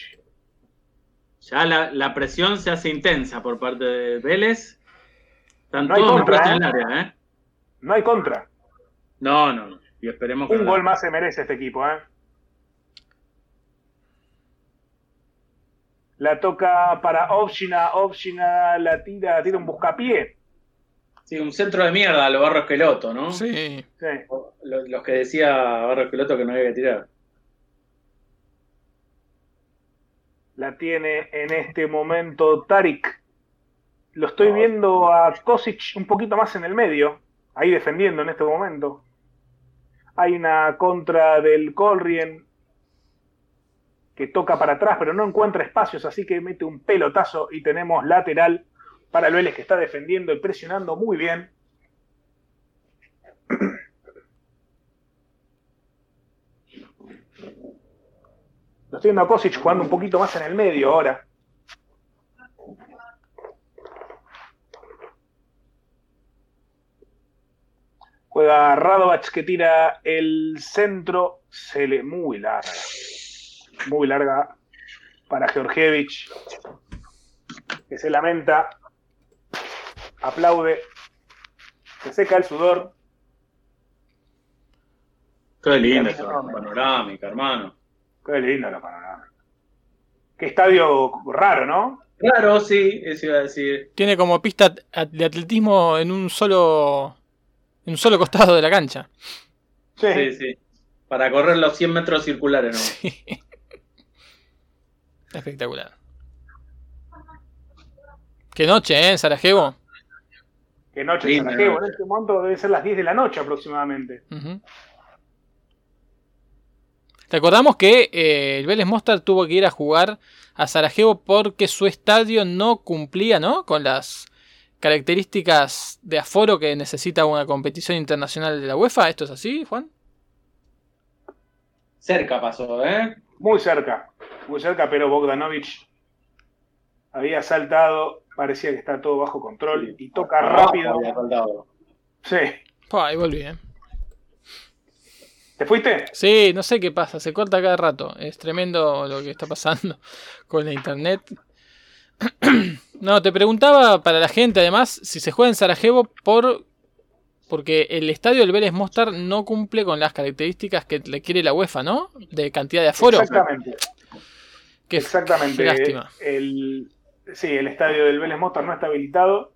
Ya la, la presión se hace intensa por parte de Vélez. Están No hay todos contra, en ¿eh? el área, ¿eh? No hay contra. No, no, no. Y esperemos que Un gol más se merece este equipo, ¿eh? La toca para Opshina, Opshina la tira, tira un buscapié. Sí, un centro de mierda a lo Barro Esqueloto, ¿no? Sí. Sí. Los, los que decía Barro Esqueloto que no había que tirar. La tiene en este momento Tarik. Lo estoy viendo a Kosic un poquito más en el medio, ahí defendiendo en este momento. Hay una contra del Colrien que toca para atrás, pero no encuentra espacios, así que mete un pelotazo y tenemos lateral para el Vélez que está defendiendo y presionando muy bien. Lo estoy viendo a Kosic jugando un poquito más en el medio ahora. Juega Radovac que tira el centro. Se le muy larga. Muy larga para Georgievich. Que se lamenta. Aplaude. Se seca el sudor. Qué linda esa no, no. panorámica, hermano. Qué lindo la panorama. Qué estadio raro, ¿no? Claro, sí, eso iba a decir. Tiene como pista de atletismo en un solo. En un solo costado de la cancha. Sí. Sí, sí. Para correr los 100 metros circulares, ¿no? Sí. Espectacular. Qué noche, ¿eh? En Sarajevo. Qué noche en Sarajevo. noche. En este momento debe ser las 10 de la noche aproximadamente. Ujú. Recordamos que eh, el Vélez Mostar tuvo que ir a jugar a Sarajevo porque su estadio no cumplía ¿no? con las características de aforo que necesita una competición internacional de la UEFA. ¿Esto es así, Juan? Cerca pasó, ¿eh? Muy cerca. Muy cerca, pero Bogdanovich había saltado. Parecía que está todo bajo control. Y toca rápido. Sí. Pua, ahí volví, ¿eh? ¿Te fuiste? Sí, no sé qué pasa, se corta cada rato. Es tremendo lo que está pasando con la internet. No, te preguntaba para la gente además si se juega en Sarajevo por Porque el estadio del Vélez Mostar no cumple con las características que le quiere la UEFA, ¿no? De cantidad de aforo. Exactamente. Qué, Exactamente. qué lástima. El, sí, el estadio del Vélez Mostar no está habilitado.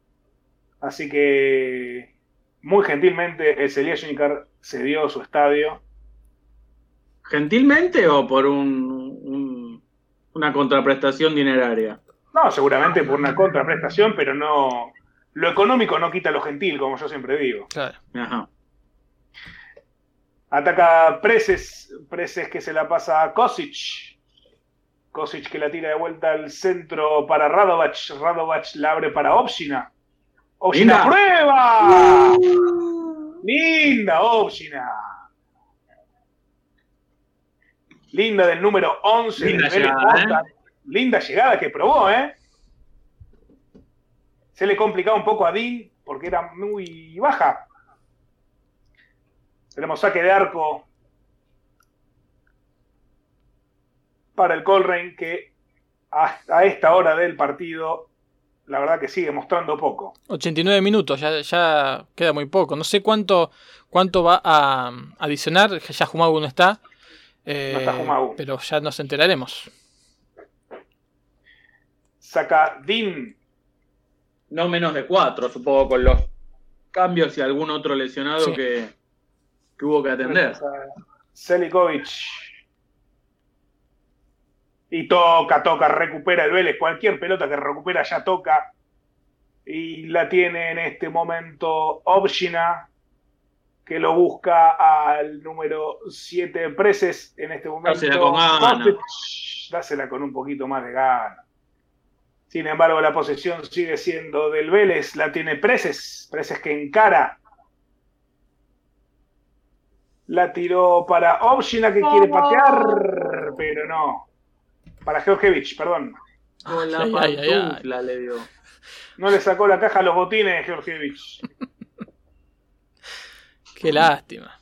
Así que muy gentilmente el Celia Junicar cedió su estadio. ¿Gentilmente o por un, un- una contraprestación dineraria? No, seguramente por una contraprestación, pero no. Lo económico no quita lo gentil, como yo siempre digo. Claro. Ajá. Ataca Preses, Preses que se la pasa a Kosic. Kosic que la tira de vuelta al centro para Radovac. Radovac la abre para Opsina. Opsina Linda. prueba. Linda Opsina. Linda del número 11 Linda del Vélez llegada, Mostar. Linda llegada que probó, ¿eh? Se le complicaba un poco a Dean porque era muy baja. Tenemos saque de arco para el Colrain que hasta esta hora del partido la verdad que sigue mostrando poco. 89 minutos, ya, ya queda muy poco. No sé cuánto, cuánto va a adicionar. Ya Jumagu no está. eh, No está Jumagu. Pero ya nos enteraremos. Saca Dean, No menos de cuatro, supongo, con los cambios y algún otro lesionado Sí. que, que hubo que atender. Selikovic. Y toca, toca, recupera el Vélez. Cualquier pelota que recupera ya toca. Y la tiene en este momento Obshina, que lo busca al número 7 Preses. En este momento. Dásela con ganas. Dásela con un poquito más de gana. Sin embargo, la posesión sigue siendo del Vélez. La tiene Preses. Preses que encara. La tiró para Obshina que quiere patear, pero no. Para Georgievich, perdón. Con la Ay, ay, ay, ay. pantufla le dio. No le sacó la caja a los botines Georgievich. Qué lástima.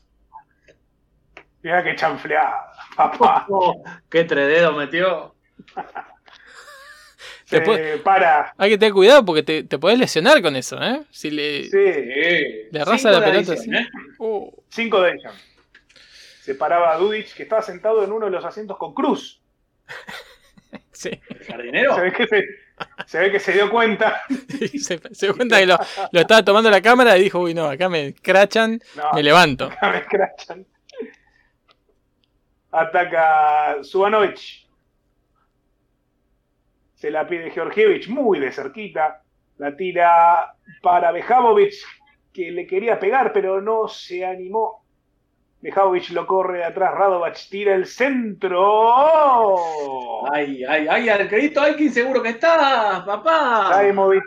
Mira qué chanfleada, papá. Oh, qué trededo metió. Para. Hay que tener cuidado porque te, te podés lesionar con eso, ¿eh? Si le, Sí, le arrasa la pelota así. ¿eh? Uh, cinco de ellos. Se paraba a Dudic, que estaba sentado en uno de los asientos con Cruz. sí. ¿El jardinero? Se ve que se, se ve que se dio cuenta. Se, se dio cuenta que lo, lo estaba tomando la cámara y dijo, uy, no, acá me crachan, No, me levanto. acá me escrachan. Ataca Subanovic. Se la pide Georgievich muy de cerquita. La tira para Bejabovic, que le quería pegar, pero no se animó. Bejabovic lo corre de atrás. Radovac tira el centro. Ay, ay, ay, al crédito, ay, qué inseguro que estás, papá. Saimovic.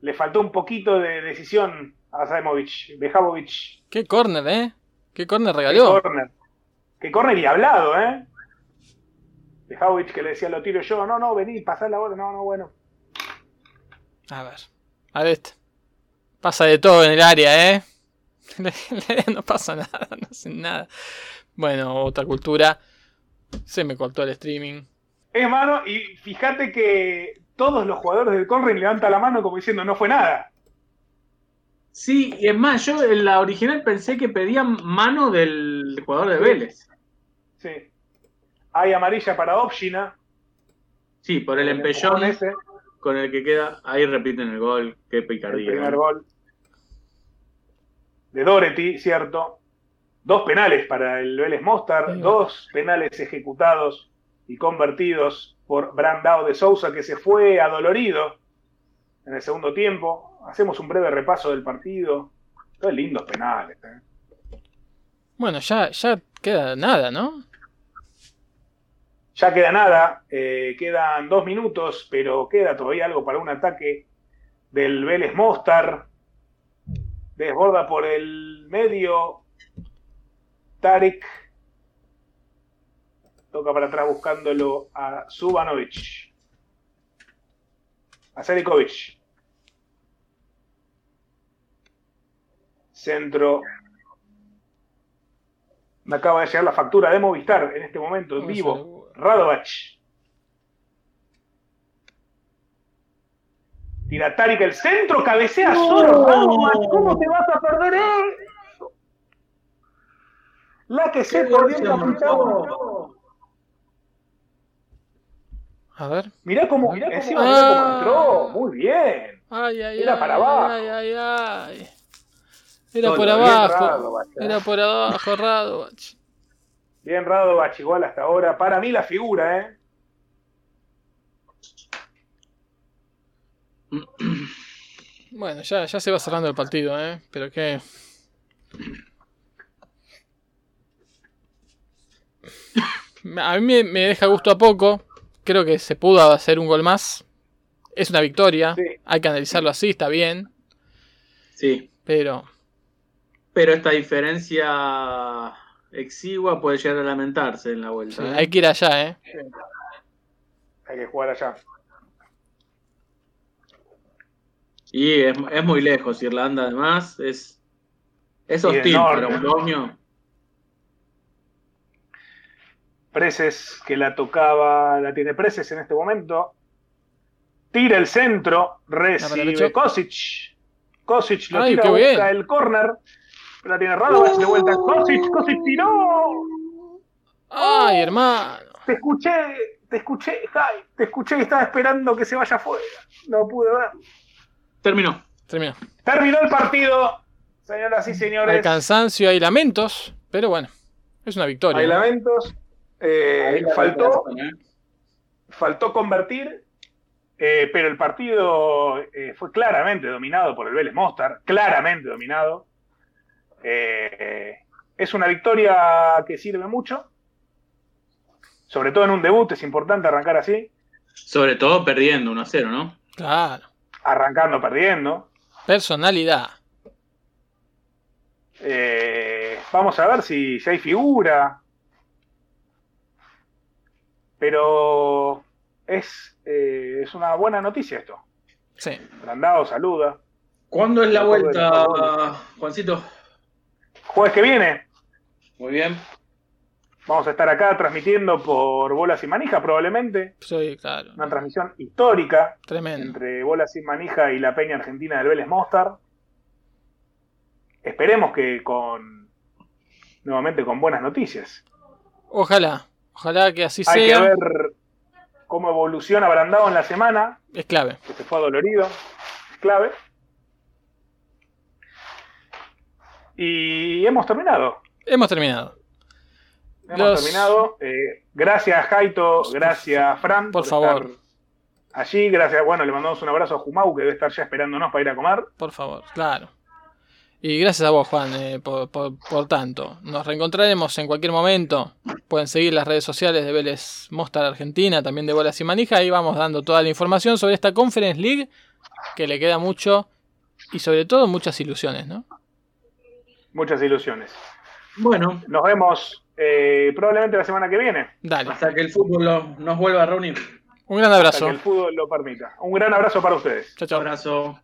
Le faltó un poquito de decisión a Saimovic. Bejabovic. Qué córner, ¿eh? Qué córner Qué regaló. Qué corner y hablado, ¿eh? Bejabovic que le decía, lo tiro yo. No, no, vení, pasá la bola. No, no, bueno. A ver. A ver este. Pasa de todo en el área, ¿eh? no pasa nada, no hacen nada. Bueno, otra cultura. Se me cortó el streaming. Es mano, y fíjate que todos los jugadores del Conring levantan la mano como diciendo, no fue nada. Sí, y es más, yo en la original pensé que pedían mano del jugador de Vélez. Sí. Hay amarilla para Opshina. Sí, por el empujón empellón ese, con el que queda, ahí repiten el gol. Qué el picardía. primer gol. De Doherty, ¿cierto? Dos penales para el Vélez Mostar, Sí. dos penales ejecutados y convertidos por Brandao de Sousa, que se fue adolorido en el segundo tiempo. Hacemos un breve repaso del partido. Qué lindos penales. ¿eh? Bueno, ya, ya queda nada, ¿no? Ya queda nada, eh, quedan dos minutos, pero queda todavía algo para un ataque del Vélez Mostar. Desborda por el medio Tarek. Toca para atrás buscándolo a Subanovic. A Selikovic. Centro. Me acaba de llegar la factura de Movistar en este momento, en vivo. Radovac. Tira Tarik el centro, cabecea solo. Radovac, ¿Cómo te vas a perder eso? La que se perdió el capitán. A ver. Mirá cómo, encima cómo- mirá cómo Ah. entró. Muy bien. Ay, ay, Era ay, para abajo. Ay, ay, ay. Era Todo por abajo. Eh. Era por abajo, Radovach. Bien Radovac igual hasta ahora. Para mí la figura, ¿eh? Bueno, ya, ya se va cerrando el partido, ¿eh? Pero que. A mí me, me deja gusto a poco. Creo que se pudo hacer un gol más. Es una victoria. Sí. Hay que analizarlo así, está bien. Sí, Pero. pero esta diferencia exigua puede llegar a lamentarse en la vuelta. sí, ¿eh? hay que ir allá, ¿eh? Hay que jugar allá. Y es, es muy lejos, Irlanda además es, es hostil para Boloño. Preces que la tocaba, la tiene Preces en este momento. Tira el centro, para recibe. Kosic. Kosic lo Ay, tira, busca el córner. La tiene Radovac de vuelta. Kosic, Kosic tiró. ¡Ay, hermano! Te escuché, te escuché, Jai, te escuché y estaba esperando que se vaya afuera. No pude ver. Terminó. Terminó. Terminó el partido, señoras y Hay señores. cansancio, hay lamentos. Pero bueno, es una victoria. Hay lamentos. Eh, faltó, faltó convertir, eh, pero el partido eh, fue claramente dominado por el Vélez Mostar, claramente dominado. Eh, es una victoria que sirve mucho, sobre todo en un debut, es importante arrancar así, Sobre todo perdiendo 1 a 0, ¿no? Claro. arrancando perdiendo. Personalidad. Eh, vamos a ver si, si hay figura. Pero es, eh, es una buena noticia esto. Sí. Brandao saluda. ¿Cuándo es la vuelta. Juancito? Jueves que viene Muy bien. vamos a estar acá transmitiendo por Bolas y Manija probablemente. Sí, claro. Una transmisión histórica Tremendo. entre Bolas y Manija y la Peña Argentina del Vélez Mostar. Esperemos que con nuevamente con buenas noticias. Ojalá. Ojalá que así Hay que sea. ver cómo evoluciona Brandao en la semana, Es clave. que se fue adolorido, es clave. Y hemos terminado. Hemos terminado. Hemos Los- terminado. Eh, gracias, Jaito. Gracias, Fran. Por favor. estar Allí, gracias. Bueno, le mandamos un abrazo a Jumau, que debe estar ya esperándonos para ir a comer. Por favor, claro. Y gracias a vos, Juan, eh, por, por- por tanto. Nos reencontraremos en cualquier momento. Pueden seguir las redes sociales de Vélez Mostar Argentina, también de Bolas y Manija. Ahí vamos dando toda la información sobre esta Conference League, que le queda mucho y sobre todo muchas ilusiones, ¿no? Muchas ilusiones. Bueno, Nos vemos eh, probablemente la semana que viene, Dale. hasta que el fútbol lo- nos vuelva a reunir. Un gran hasta abrazo. que el fútbol lo permita. Un gran abrazo para ustedes. Chao, chao. Abrazo.